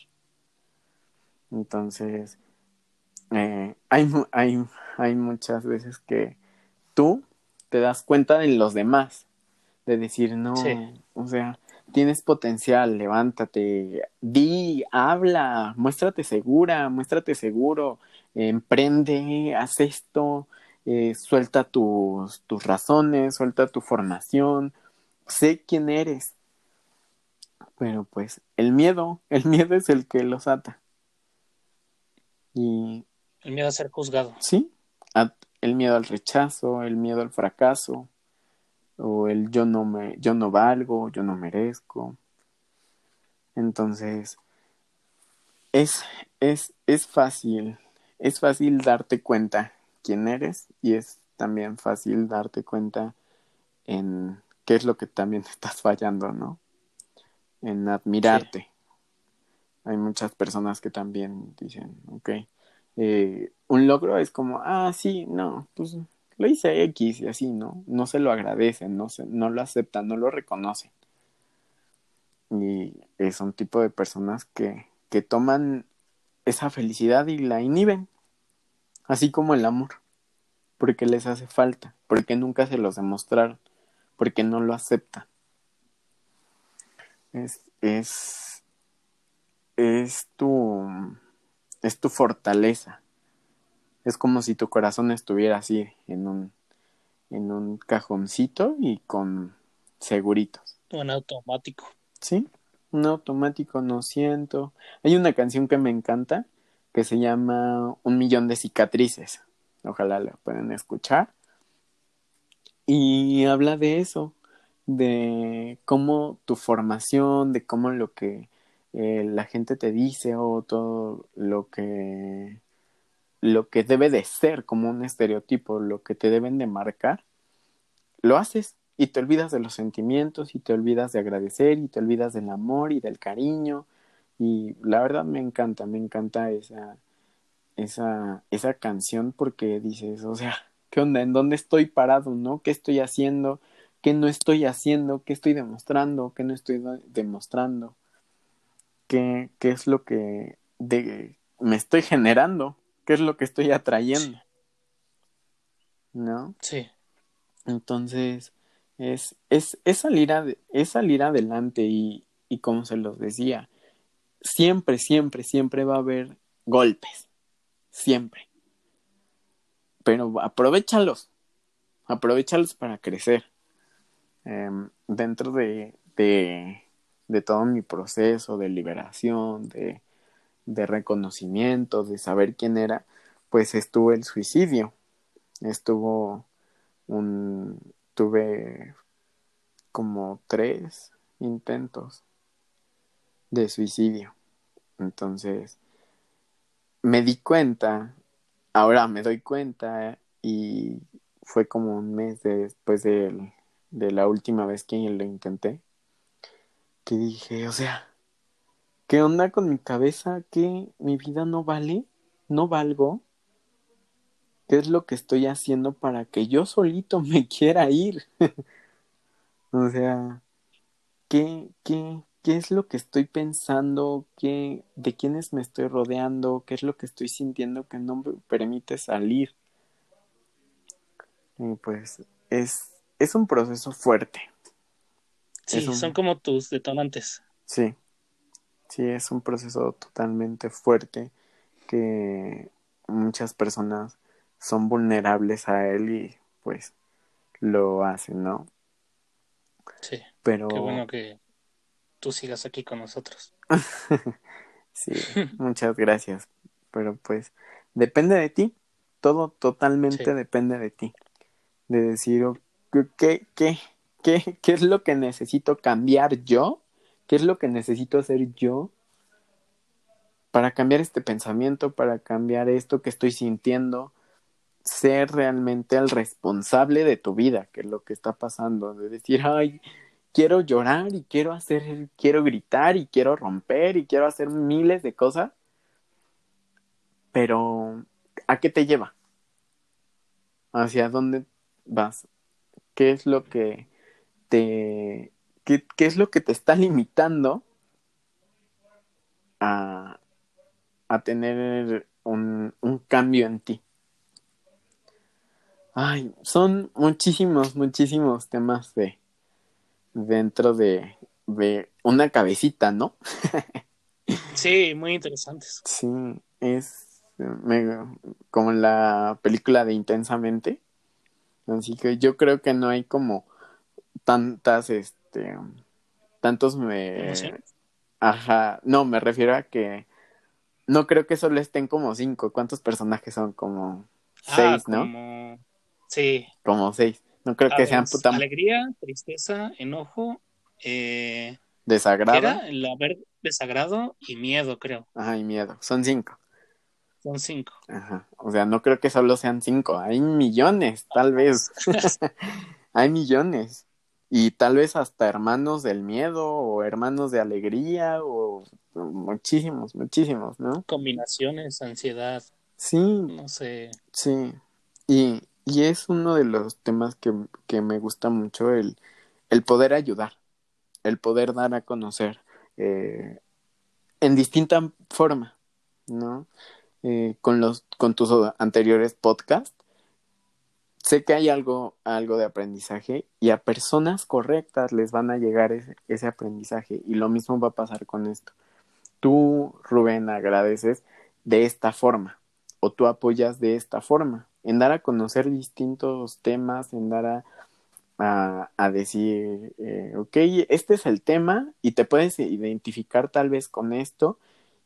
Entonces, eh, hay, hay, hay muchas veces que tú te das cuenta de los demás, de decir, no, o sea, tienes potencial, levántate, di, habla, muéstrate segura, muéstrate seguro, emprende, haz esto, eh, suelta tus, tus razones, suelta tu formación, sé quién eres. Pero pues el miedo, el miedo es el que los ata. Y el miedo a ser juzgado. Sí, el miedo al rechazo, el miedo al fracaso, o el yo no me, yo no valgo, yo no merezco. Entonces, es, es, es fácil, es fácil darte cuenta quién eres y es también fácil darte cuenta en qué es lo que también estás fallando, ¿no? En admirarte. Hay muchas personas que también dicen, ok, eh, un logro es como, ah, sí, no, pues lo hice X y así, ¿no? No se lo agradecen, no, se, no lo aceptan, no lo reconocen. Y es un tipo de personas que, que toman esa felicidad y la inhiben, así como el amor, porque les hace falta, porque nunca se los demostraron, porque no lo aceptan. Es, es, es tu es tu fortaleza. Es como si tu corazón estuviera así en un, en un cajoncito y con seguritos. Un automático. Sí, un automático, no siento. Hay una canción que me encanta que se llama Un millón de cicatrices. Ojalá la puedan escuchar. Y habla de eso, de cómo tu formación, de cómo lo que eh, la gente te dice o todo lo que lo que debe de ser como un estereotipo, lo que te deben de marcar, lo haces y te olvidas de los sentimientos y te olvidas de agradecer y te olvidas del amor y del cariño y la verdad me encanta, me encanta esa esa esa canción porque dices, o sea, ¿qué onda? ¿En dónde estoy parado, no? ¿Qué estoy haciendo? ¿Qué no estoy haciendo? ¿Qué estoy demostrando? ¿Qué no estoy demostrando? ¿Qué, qué es lo que de, me estoy generando? ¿Qué es lo que estoy atrayendo? ¿No? Sí. Entonces, es, es, es, salir, es salir adelante y, y como se los decía, siempre, siempre, siempre va a haber golpes. Siempre. Pero aprovechalos. Aprovechalos para crecer. Em, dentro de, de, de, todo mi proceso de liberación, de, de reconocimiento, de saber quién era, pues estuvo el suicidio. Estuvo un, tuve como tres intentos de suicidio. Entonces, me di cuenta, ahora me doy cuenta y fue como un mes después de, de la última vez que lo intenté, que dije, o sea, ¿qué onda con mi cabeza? ¿Que mi vida no vale? ¿No valgo? ¿Qué es lo que estoy haciendo para que yo solito me quiera ir? o sea, ¿qué, qué, qué es lo que estoy pensando? ¿Qué, ¿De quiénes me estoy rodeando? ¿Qué es lo que estoy sintiendo que no me permite salir? Y pues es, es un proceso fuerte. Sí, son como tus detonantes. Sí, sí, es un proceso totalmente fuerte que muchas personas son vulnerables a él y pues lo hacen, ¿no? Sí. Pero... Qué bueno que tú sigas aquí con nosotros. sí, muchas gracias. Pero pues depende de ti. Todo totalmente depende de ti. De decir, ¿qué, qué, qué, ¿qué es lo que necesito cambiar yo? ¿Qué es lo que necesito hacer yo para cambiar este pensamiento, para cambiar esto que estoy sintiendo? ser realmente el responsable de tu vida, que es lo que está pasando, de decir, ay, quiero llorar y quiero hacer, quiero gritar y quiero romper y quiero hacer miles de cosas, pero ¿a qué te lleva? ¿Hacia dónde vas? ¿Qué es lo que te, qué, qué es lo que te está limitando a, a tener un, un cambio en ti? Ay, son muchísimos, muchísimos temas de dentro de, de una cabecita, ¿no? sí, muy interesantes. Sí, es como la película de Intensamente. Así que yo creo que no hay como tantas, este, tantos me... Ajá, no, me refiero a que no creo que solo estén como cinco. ¿Cuántos personajes son? Como ah, seis, ¿no? Sí. Como seis. No creo que sean puta. Alegría, tristeza, enojo, eh, desagrado. Era el haber desagrado y miedo, creo. Ajá, y miedo. Son cinco. Son cinco. Ajá. O sea, no creo que solo sean cinco. Hay millones, tal vez. Hay millones. Y tal vez hasta hermanos del miedo o hermanos de alegría o muchísimos, muchísimos, ¿no? Combinaciones, ansiedad. Sí. No sé. Sí. Y, y es uno de los temas que, que me gusta mucho, el, el, poder ayudar, el poder dar a conocer eh, en distinta forma, ¿no? Eh, con, los, con tus anteriores podcasts, sé que hay algo, algo de aprendizaje y a personas correctas les van a llegar ese, ese aprendizaje y lo mismo va a pasar con esto. Tú, Rubén, agradeces de esta forma o tú apoyas de esta forma en dar a conocer distintos temas, en dar a, a, decir, eh, ok, este es el tema y te puedes identificar tal vez con esto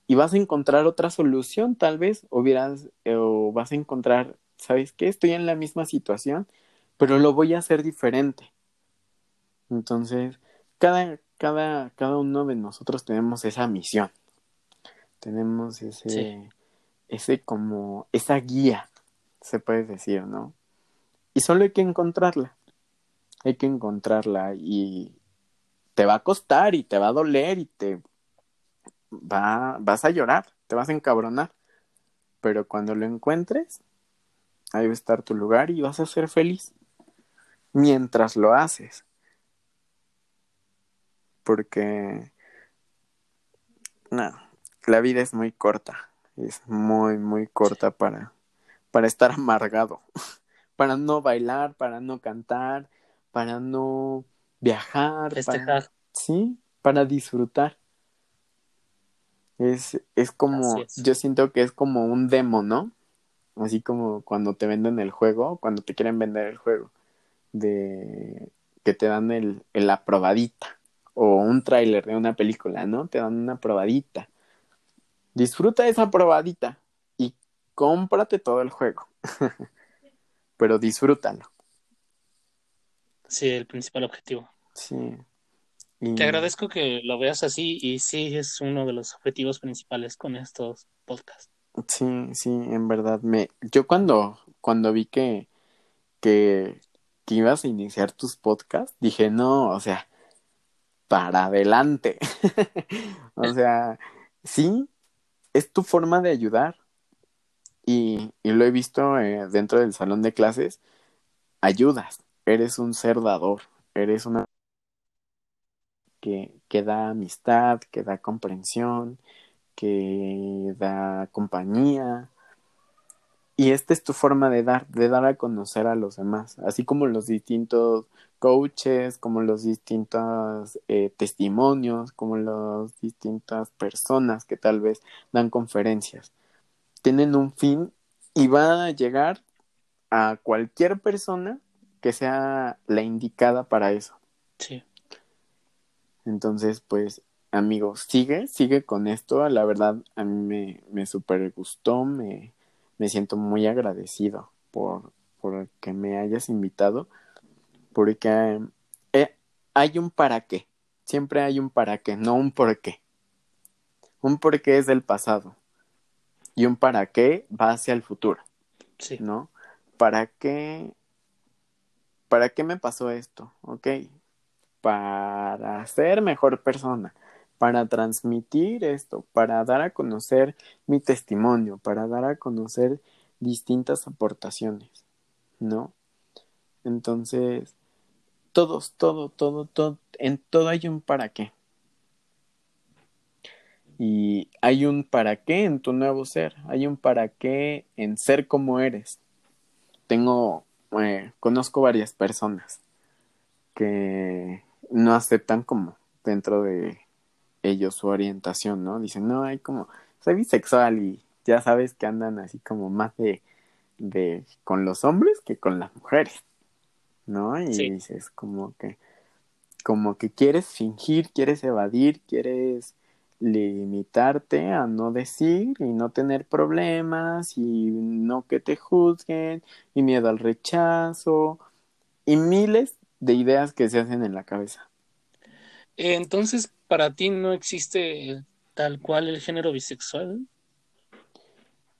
y vas a encontrar otra solución tal vez o, eh, o vas a encontrar, ¿sabes qué? Estoy en la misma situación, pero lo voy a hacer diferente. Entonces, cada, cada, cada uno de nosotros tenemos esa misión. Tenemos ese, ese como, esa guía se puede decir, ¿no? Y solo hay que encontrarla. hay que encontrarla y te va a costar y te va a doler y te va, vas a llorar, te vas a encabronar. Pero cuando lo encuentres, ahí va a estar tu lugar y vas a ser feliz mientras lo haces. Porque, no, la vida es muy corta, es muy, muy corta para, para estar amargado, para no bailar, para no cantar, para no viajar, para, sí, para disfrutar. Es, es como, yo siento que es como un demo, ¿no? Así como cuando te venden el juego, cuando te quieren vender el juego, de que te dan el, el aprobadita, o un tráiler de una película, ¿no? Te dan una probadita. Disfruta esa probadita y cómprate todo el juego. Pero disfrútalo. Sí, el principal objetivo. Sí. Te agradezco que lo veas así y sí es uno de los objetivos principales con estos podcasts. Sí, sí, en verdad me yo cuando cuando vi que que, ibas a iniciar tus podcasts, dije, "No, o sea, para adelante." o sea, sí es tu forma de ayudar. Y, y lo he visto eh, dentro del salón de clases, ayudas, eres un ser dador, eres una que, que da amistad, que da comprensión, que da compañía. Y esta es tu forma de dar, de dar a conocer a los demás, así como los distintos coaches, como los distintos eh, testimonios, como las distintas personas que tal vez dan conferencias. Tienen un fin y va a llegar a cualquier persona que sea la indicada para eso. Sí. Entonces, pues, amigos, sigue, sigue con esto. La verdad, a mí me, me super gustó, me, me siento muy agradecido por, por que me hayas invitado, porque eh, hay un para qué. Siempre hay un para qué, no un por qué. Un por qué es del pasado y un para qué va hacia el futuro. Sí. ¿No? ¿Para qué? ¿Para qué me pasó esto? Ok, para ser mejor persona, para transmitir esto, para dar a conocer mi testimonio, para dar a conocer distintas aportaciones, ¿no? Entonces, todos, todo, todo, todo, en todo hay un para qué. Y hay un para qué en tu nuevo ser, hay un para qué en ser como eres. Tengo, eh, conozco varias personas que no aceptan como dentro de ellos su orientación, ¿no? Dicen, no, hay como, soy bisexual y ya sabes que andan así como más de, de con los hombres que con las mujeres, ¿no? Y dices como que, como que quieres fingir, quieres evadir, quieres limitarte a no decir y no tener problemas y no que te juzguen y miedo al rechazo y miles de ideas que se hacen en la cabeza. Entonces, ¿para ti no existe tal cual el género bisexual?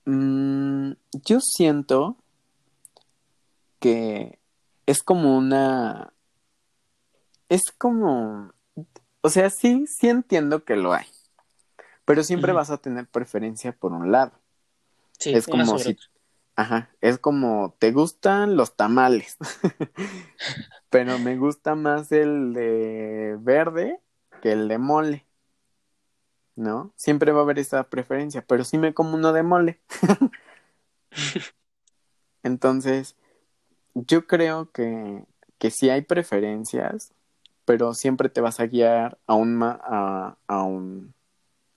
Mm, yo siento que es como una... Es como... O sea, sí, sí entiendo que lo hay. Pero siempre vas a tener preferencia por un lado. Sí, es como si... Ajá, es como, te gustan los tamales, pero me gusta más el de verde que el de mole, ¿no? Siempre va a haber esa preferencia, pero sí me como uno de mole. Entonces, yo creo que, que sí hay preferencias, pero siempre te vas a guiar a un, a, a un,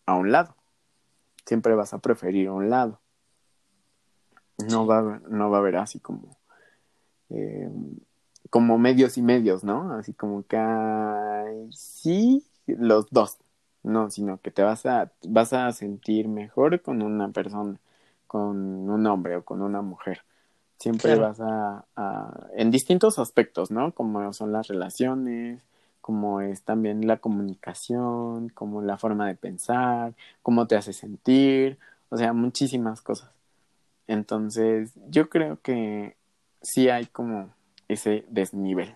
a un lado. Siempre vas a preferir un lado. No va, no va a haber así como, eh, como medios y medios, ¿no? Así como que sí, los dos, no, sino que te vas a, vas a sentir mejor con una persona, con un hombre o con una mujer. Siempre vas a, a, en distintos aspectos, ¿no? Como son las relaciones, como es también la comunicación, como la forma de pensar, cómo te hace sentir, o sea, muchísimas cosas. Entonces, yo creo que sí hay como ese desnivel.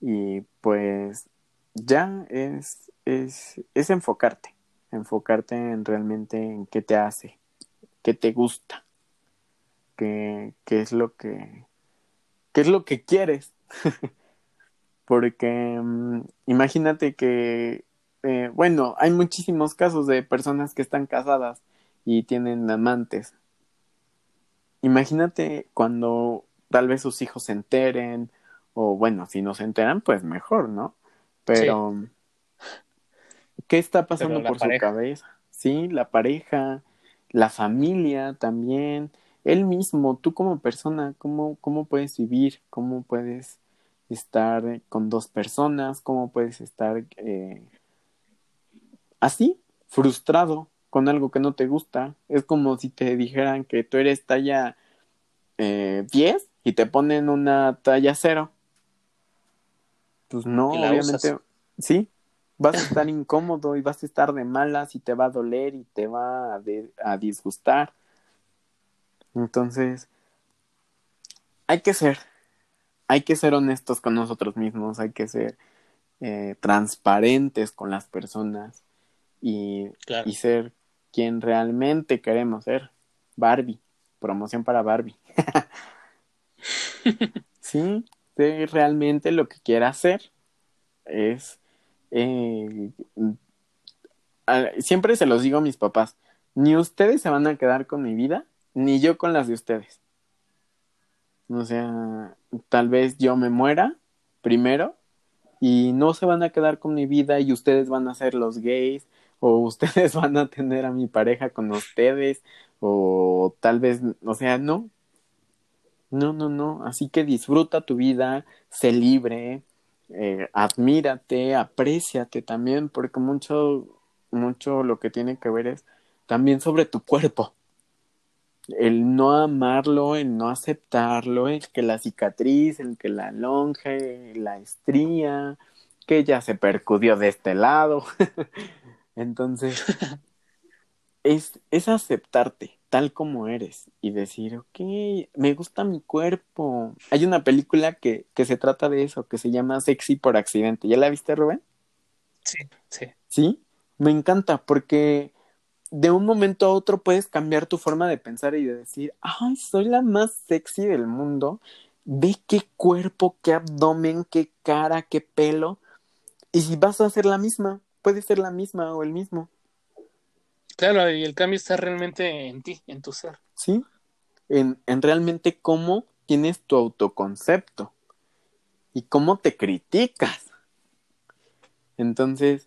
Y pues ya es, es, es enfocarte, enfocarte en realmente en qué te hace, qué te gusta, qué, qué es lo que, qué es lo que quieres. Porque mm, imagínate que, eh, bueno, hay muchísimos casos de personas que están casadas y tienen amantes. Imagínate cuando tal vez sus hijos se enteren, o bueno, si no se enteran, pues mejor, ¿no? Pero, ¿qué está pasando por su cabeza? Sí, la pareja, la familia también, él mismo, tú como persona, ¿cómo, cómo puedes vivir? ¿Cómo puedes estar con dos personas? ¿Cómo puedes estar eh, así, frustrado con algo que no te gusta? Es como si te dijeran que tú eres talla eh, 10 y te ponen una talla 0. Pues no, obviamente, sí, vas a estar incómodo y vas a estar de malas y te va a doler y te va a disgustar. Entonces, hay que ser hay que ser honestos con nosotros mismos, hay que ser eh, transparentes con las personas y, y ser quien realmente queremos ser. Barbie, promoción para Barbie. sí, realmente lo que quiera hacer. Es. Eh, siempre se los digo a mis papás: ni ustedes se van a quedar con mi vida, ni yo con las de ustedes. O sea, tal vez yo me muera primero y no se van a quedar con mi vida y ustedes van a ser los gays o ustedes van a tener a mi pareja con ustedes o tal vez, o sea, no. No, no, no. Así que disfruta tu vida, sé libre, eh, admírate, apréciate también, porque mucho, mucho lo que tiene que ver es también sobre tu cuerpo el no amarlo, el no aceptarlo, el que la cicatriz, el que la longe, la estría, que ya se percudió de este lado. Entonces, es, es aceptarte tal como eres y decir, ok, me gusta mi cuerpo. Hay una película que, que se trata de eso, que se llama Sexy por accidente. ¿Ya la viste, Rubén? Sí, sí. ¿Sí? Me encanta porque de un momento a otro puedes cambiar tu forma de pensar y de decir, ay, soy la más sexy del mundo. Ve qué cuerpo, qué abdomen, qué cara, qué pelo. Y si vas a hacer la misma, puede ser la misma o el mismo. Claro, y el cambio está realmente en ti, en tu ser. Sí, en, en realmente cómo tienes tu autoconcepto y cómo te criticas. Entonces,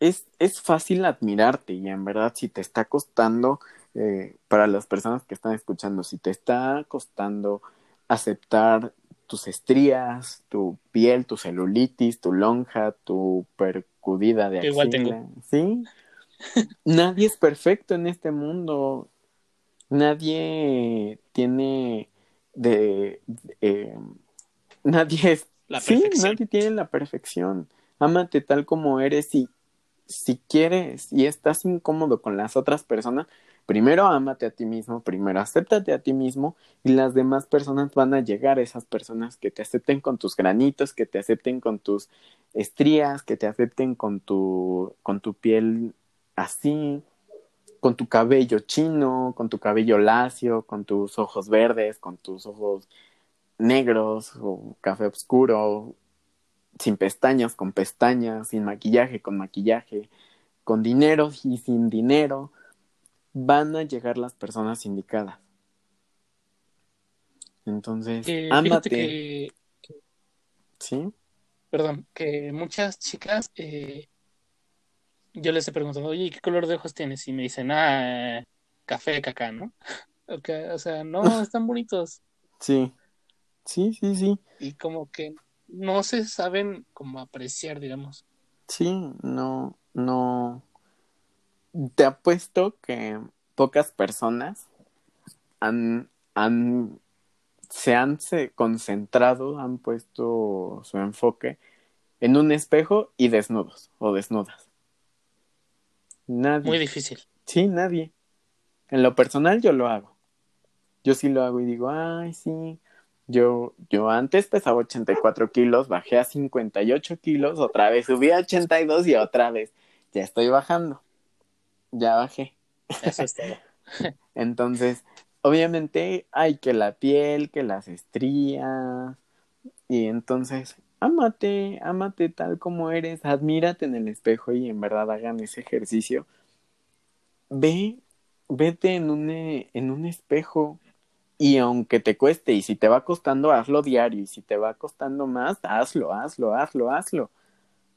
es, es fácil admirarte y en verdad si te está costando, eh, para las personas que están escuchando, si te está costando aceptar tus estrías, tu piel, tu celulitis, tu lonja, tu percudida de axila, ¿sí? Nadie es perfecto en este mundo. Nadie tiene de, eh, nadie es la sí, nadie tiene la perfección. Ámate tal como eres y si quieres y estás incómodo con las otras personas, primero ámate a ti mismo, primero acéptate a ti mismo y las demás personas van a llegar, esas personas que te acepten con tus granitos, que te acepten con tus estrías, que te acepten con tu, con tu piel así, con tu cabello chino, con tu cabello lacio, con tus ojos verdes, con tus ojos negros o café oscuro, sin pestañas, con pestañas, sin maquillaje, con maquillaje, con dinero y sin dinero, van a llegar las personas indicadas. Entonces, ámate. ¿Sí? Perdón, que muchas chicas, eh, yo les he preguntado, oye, ¿qué color de ojos tienes? Y me dicen, ah, café, caca, ¿no? o sea, no, están bonitos. Sí, sí, sí, sí. Y como que no se saben cómo apreciar, digamos. Sí, no, no. Te apuesto que pocas personas han, han, se han concentrado, han puesto su enfoque en un espejo y desnudos o desnudas. Nadie. Muy difícil. Sí, nadie. En lo personal yo lo hago. Yo sí lo hago y digo, ay, sí, Yo, yo antes pesaba 84 kilos, bajé a 58 kilos, otra vez subí a 82 y otra vez. Ya estoy bajando. Ya bajé. Eso es todo. Entonces, obviamente hay que la piel, que las estrías. Y entonces, ámate, ámate tal como eres, admírate en el espejo y en verdad hagan ese ejercicio. Ve, vete en un, en un espejo y aunque te cueste y si te va costando, hazlo diario y si te va costando más, hazlo, hazlo, hazlo, hazlo,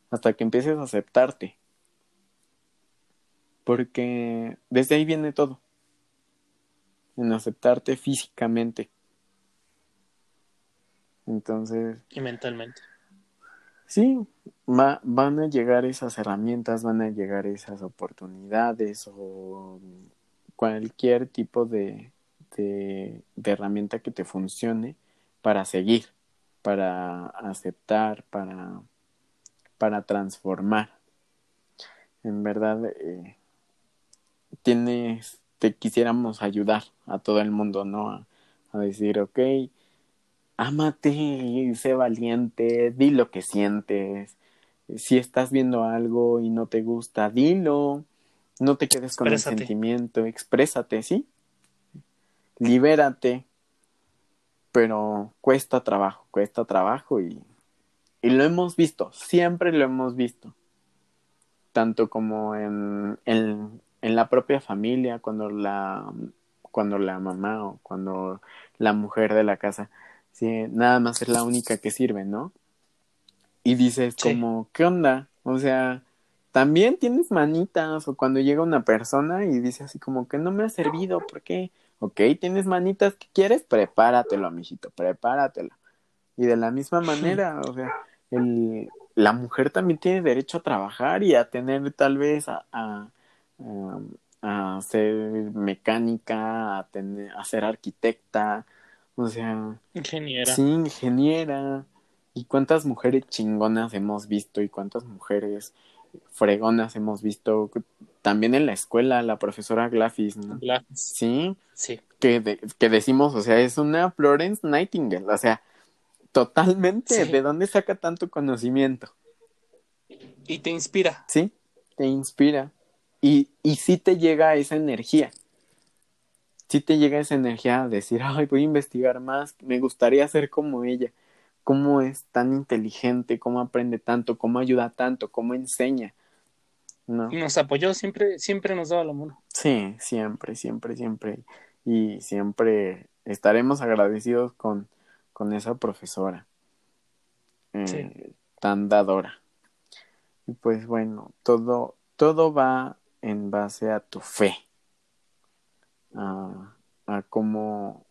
hasta que empieces a aceptarte. Porque desde ahí viene todo, en aceptarte físicamente. Entonces... Y mentalmente. Sí, van a llegar esas herramientas, van a llegar esas oportunidades o cualquier tipo de, de, herramienta que te funcione para seguir, para aceptar, para, para transformar. En verdad, eh, tienes, te quisiéramos ayudar a todo el mundo, ¿no? A, a decir, ok, ámate, sé valiente, di lo que sientes. Si estás viendo algo y no te gusta, dilo. No te quedes con el sentimiento, exprésate, ¿sí? Libérate. Pero cuesta trabajo, cuesta trabajo y, y lo hemos visto, siempre lo hemos visto. Tanto como en, en, en la propia familia, cuando la, cuando la mamá o cuando la mujer de la casa sí, nada más es la única que sirve, ¿no? Y dices como, ¿qué onda? O sea, también tienes manitas o cuando llega una persona y dice así como que no me ha servido, ¿por qué? Ok, tienes manitas, ¿qué quieres? Prepáratelo, mijito, prepáratelo. Y de la misma manera, o sea, el, la mujer también tiene derecho a trabajar y a tener tal vez a, a, a, ser mecánica, a, tener, a ser arquitecta, o sea. Ingeniera. Sí, ingeniera. ¿Y cuántas mujeres chingonas hemos visto? ¿Y cuántas mujeres fregonas hemos visto? También en la escuela, la profesora Glaffis, ¿no? Sí. Sí. Que, que decimos, o sea, es una Florence Nightingale. O sea, totalmente. ¿De dónde saca tanto conocimiento? Y te inspira. Sí, te inspira. Y, y sí te llega esa energía si te llega esa energía a decir, ay, voy a investigar más, me gustaría ser como ella, cómo es tan inteligente, cómo aprende tanto, cómo ayuda tanto, cómo enseña. ¿no? Nos apoyó, siempre, siempre nos daba la mano. Sí, siempre, siempre, siempre. Y siempre estaremos agradecidos con, con esa profesora eh, tan dadora. Y pues bueno, todo, todo va en base a tu fe a, a cómo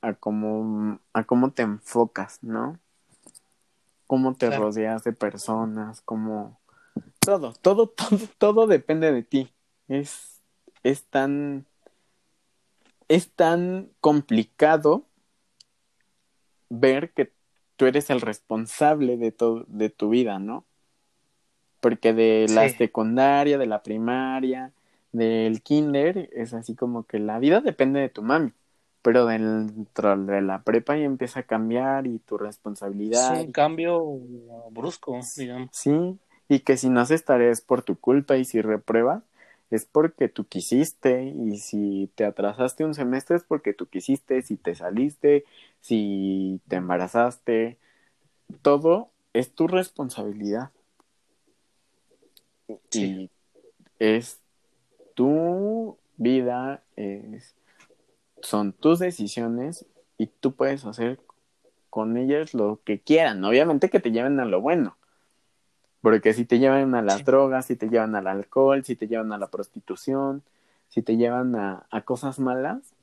a cómo a cómo te enfocas, ¿no? Cómo te rodeas de personas, cómo todo, todo, todo, todo depende de ti. Es, es tan es tan complicado ver que tú eres el responsable de, todo de tu vida, ¿no? Porque de la secundaria, de la primaria, del kinder es así como que la vida depende de tu mami, pero dentro de la prepa ya empieza a cambiar y tu responsabilidad. Es un cambio brusco, digamos. Sí, y que si no haces tareas por tu culpa y si repruebas es porque tú quisiste y si te atrasaste un semestre es porque tú quisiste, si te saliste, si te embarazaste, todo es tu responsabilidad. Sí. Y es tu vida es, son tus decisiones y tú puedes hacer con ellas lo que quieran. Obviamente que te lleven a lo bueno. Porque si te llevan a las drogas, si te llevan al alcohol, si te llevan a la prostitución, si te llevan a, a cosas malas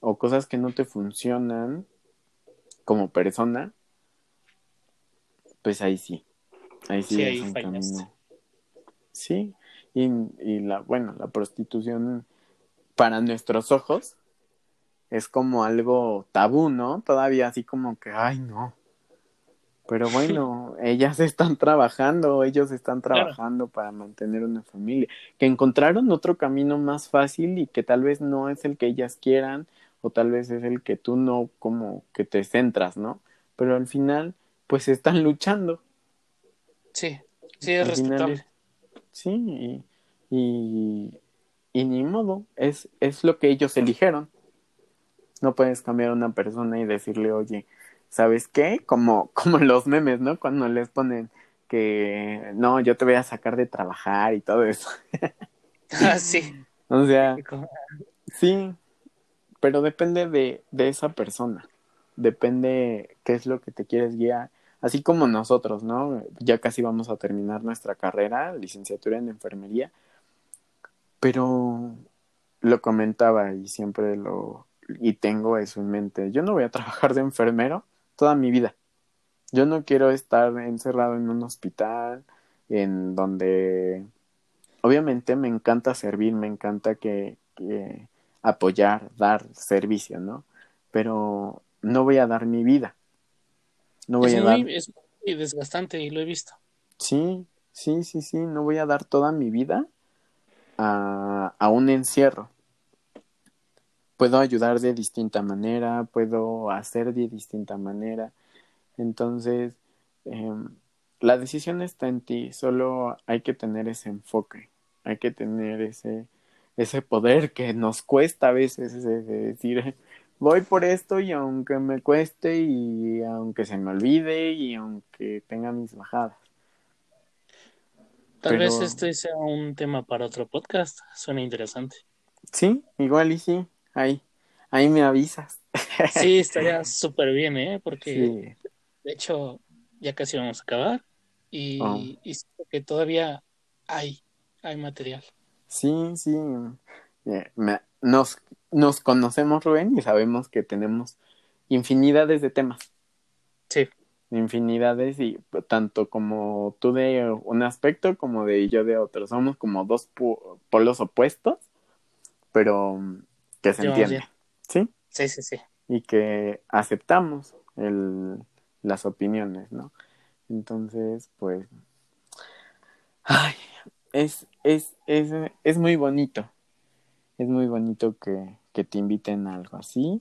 o cosas que no te funcionan como persona, pues ahí sí. Ahí sí, es un camino. Sí, y, y la, bueno, la prostitución para nuestros ojos es como algo tabú, ¿no? Todavía así como que, ay, no. Pero bueno, ellas están trabajando, ellos están trabajando para mantener una familia, que encontraron otro camino más fácil y que tal vez no es el que ellas quieran o tal vez es el que tú no como que te centras, ¿no? Pero al final, pues están luchando. Sí, sí, es respetable. Sí, y, y, ni modo, es, es lo que ellos eligieron. No puedes cambiar a una persona y decirle, oye, ¿sabes qué? Como, como los memes, ¿no? Cuando les ponen que no, yo te voy a sacar de trabajar y todo eso. ah, sí. O sea, sí, pero depende de, de esa persona. Depende qué es lo que te quieres guiar. Así como nosotros, ¿no? Ya casi vamos a terminar nuestra carrera, licenciatura en enfermería. Pero lo comentaba y siempre lo y tengo eso en mente. Yo no voy a trabajar de enfermero toda mi vida. Yo no quiero estar encerrado en un hospital en donde obviamente me encanta servir, me encanta que, que apoyar, dar servicio, ¿no? Pero no voy a dar mi vida. No voy a dar. Es muy desgastante y lo he visto. Sí, sí, sí, sí. No voy a dar toda mi vida a, a un encierro. Puedo ayudar de distinta manera, puedo hacer de distinta manera. Entonces, em, la decisión está en ti, solo hay que tener ese enfoque, hay que tener ese, ese poder que nos cuesta a veces de decir, voy por esto y aunque me cueste y aunque se me olvide y aunque tenga mis bajadas. Tal vez este sea un tema para otro podcast, suena interesante. Sí, igual y sí, ahí, ahí me avisas. Sí, estaría súper bien, ¿eh? Porque de hecho ya casi vamos a acabar y, oh. y que todavía hay, hay material. Sí, sí. Eh, nos, nos conocemos, Rubén, y sabemos que tenemos infinidades de temas. Sí. Infinidades y tanto como tú de un aspecto como de yo de otro. Somos como dos polos opuestos, pero que se entienden. ¿Sí? Sí, sí, sí. Y que aceptamos el, las opiniones, ¿no? Entonces, pues, ay, es, es, es, es muy bonito. Es muy bonito que, que te inviten a algo así.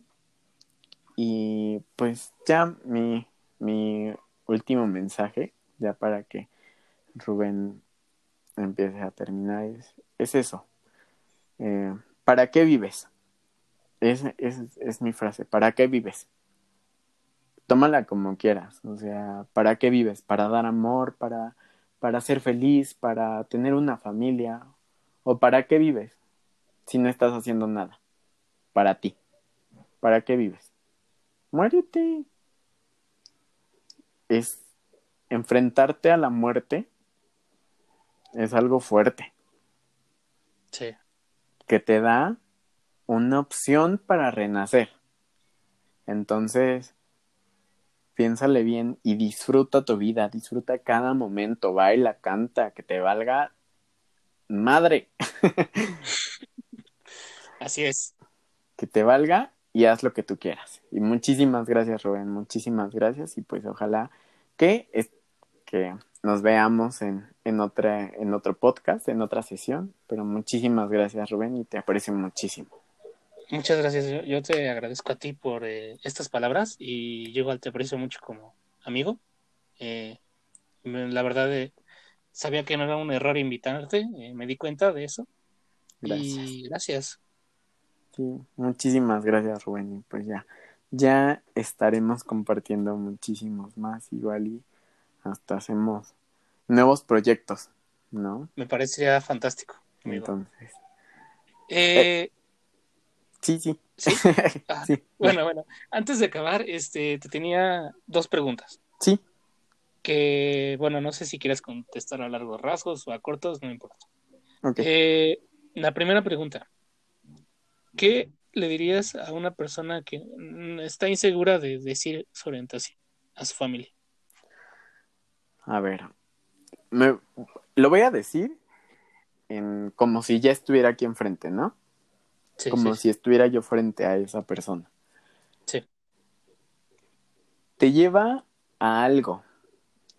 Y pues ya mi, mi último mensaje, ya para que Rubén empiece a terminar, es, es eso. Eh, ¿Para qué vives? Es, es, es mi frase. ¿Para qué vives? Tómala como quieras. O sea, ¿para qué vives? ¿Para dar amor? ¿Para para ser feliz, para tener una familia, o para qué vives si no estás haciendo nada para ti. ¿Para qué vives? Muérete. Es enfrentarte a la muerte es algo fuerte. Sí. Que te da una opción para renacer. Entonces, piénsale bien y disfruta tu vida, disfruta cada momento, baila, canta, que te valga madre. Así es. Que te valga y haz lo que tú quieras. Y muchísimas gracias, Rubén, muchísimas gracias y pues ojalá que, que nos veamos en, en, otra, en otro podcast, en otra sesión, pero muchísimas gracias, Rubén, y te aprecio muchísimo. Muchas gracias. Yo, te agradezco a ti por eh, estas palabras y yo igual te aprecio mucho como amigo. Eh, la verdad, eh, sabía que no era un error invitarte, me di cuenta de eso. Gracias. Y gracias. Sí, muchísimas gracias, Rubén. Y pues ya, ya estaremos compartiendo muchísimos más, igual y hasta hacemos nuevos proyectos, ¿no? Me parecería fantástico. Entonces. Eh, Sí, sí. Ah, ¿Sí? Bueno, bueno. Antes de acabar, este, te tenía dos preguntas. Sí. Que, bueno, no sé si quieres contestar a largos rasgos o a cortos, no importa. Eh, la primera pregunta. ¿Qué le dirías a una persona que está insegura de decir su orientación a su familia? A ver, me, lo voy a decir en, como si ya estuviera aquí enfrente, ¿no? como si estuviera yo frente a esa persona. Sí. Te lleva a algo,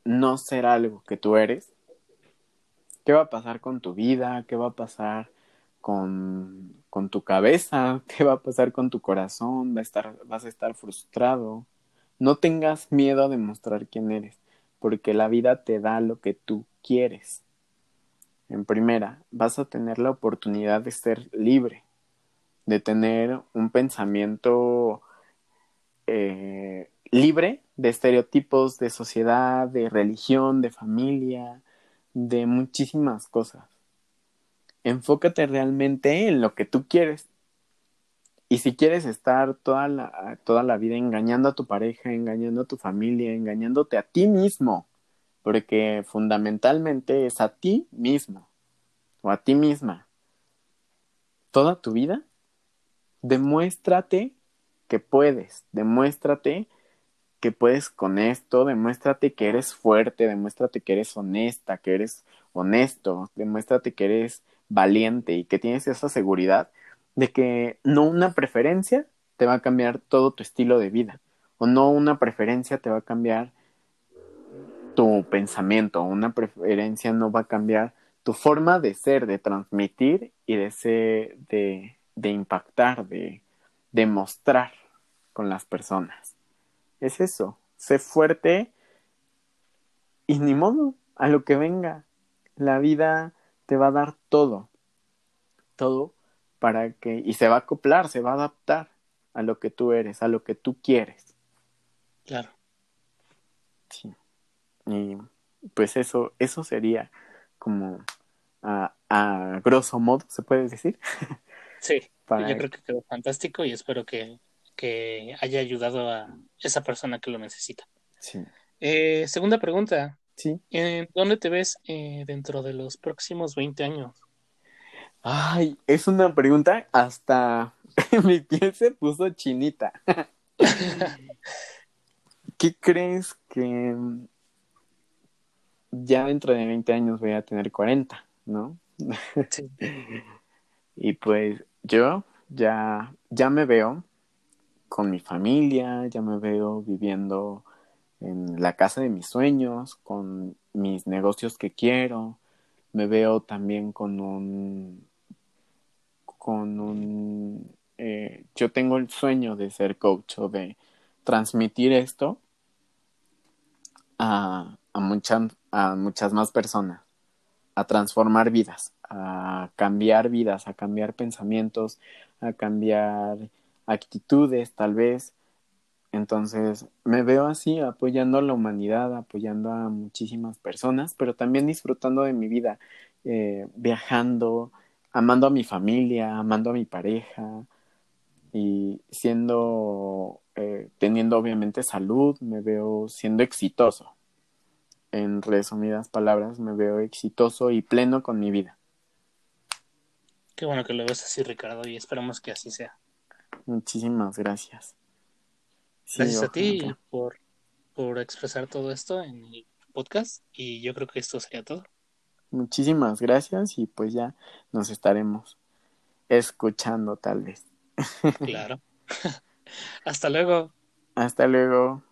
no ser algo que tú eres. ¿Qué va a pasar con tu vida? ¿Qué va a pasar con, con tu cabeza, qué va a pasar con tu corazón, va a estar, vas a estar frustrado. No tengas miedo a demostrar quién eres, porque la vida te da lo que tú quieres. En primera, vas a tener la oportunidad de ser libre, de tener un pensamiento eh, libre de estereotipos de sociedad, de religión, de familia, de muchísimas cosas. Enfócate realmente en lo que tú quieres. Y si quieres estar toda la, toda la vida engañando a tu pareja, engañando a tu familia, engañándote a ti mismo, porque fundamentalmente es a ti mismo o a ti misma, toda tu vida, demuéstrate que puedes, demuéstrate que puedes con esto, demuéstrate que eres fuerte, demuéstrate que eres honesta, que eres honesto, demuéstrate que eres valiente y que tienes esa seguridad de que no una preferencia te va a cambiar todo tu estilo de vida o no una preferencia te va a cambiar tu pensamiento, una preferencia no va a cambiar tu forma de ser, de transmitir y de ser, de, de impactar, de demostrar con las personas es eso, sé fuerte y ni modo, a lo que venga. La vida te va a dar todo, todo para que, y se va a acoplar, se va a adaptar a lo que tú eres, a lo que tú quieres. Claro. Sí. Y pues eso, eso sería como a, a grosso modo, se puede decir. Sí, yo creo que quedó fantástico y espero que que haya ayudado a esa persona que lo necesita. Sí. Eh, segunda pregunta. Sí. ¿Dónde te ves eh, dentro de los próximos 20 años? Ay, es una pregunta hasta mi piel se puso chinita. ¿Qué crees que ya dentro de 20 años voy a tener 40, ¿no? Sí. y pues yo ya, ya me veo con mi familia, ya me veo viviendo en la casa de mis sueños, con mis negocios que quiero, me veo también con un, con un, eh, yo tengo el sueño de ser coach o de transmitir esto a, a, a muchas más personas, a transformar vidas, a cambiar vidas, a cambiar pensamientos, a cambiar actitudes tal vez. Entonces me veo así apoyando a la humanidad, apoyando a muchísimas personas, pero también disfrutando de mi vida, eh, viajando, amando a mi familia, amando a mi pareja y siendo, eh, teniendo obviamente salud, me veo siendo exitoso. En resumidas palabras, me veo exitoso y pleno con mi vida. Qué bueno que lo ves así, Ricardo, y esperamos que así sea. Muchísimas gracias. Gracias a ti por, por expresar todo esto en el podcast y yo creo que esto sería todo. Muchísimas gracias y pues ya nos estaremos escuchando tal vez. Claro. Hasta luego. Hasta luego.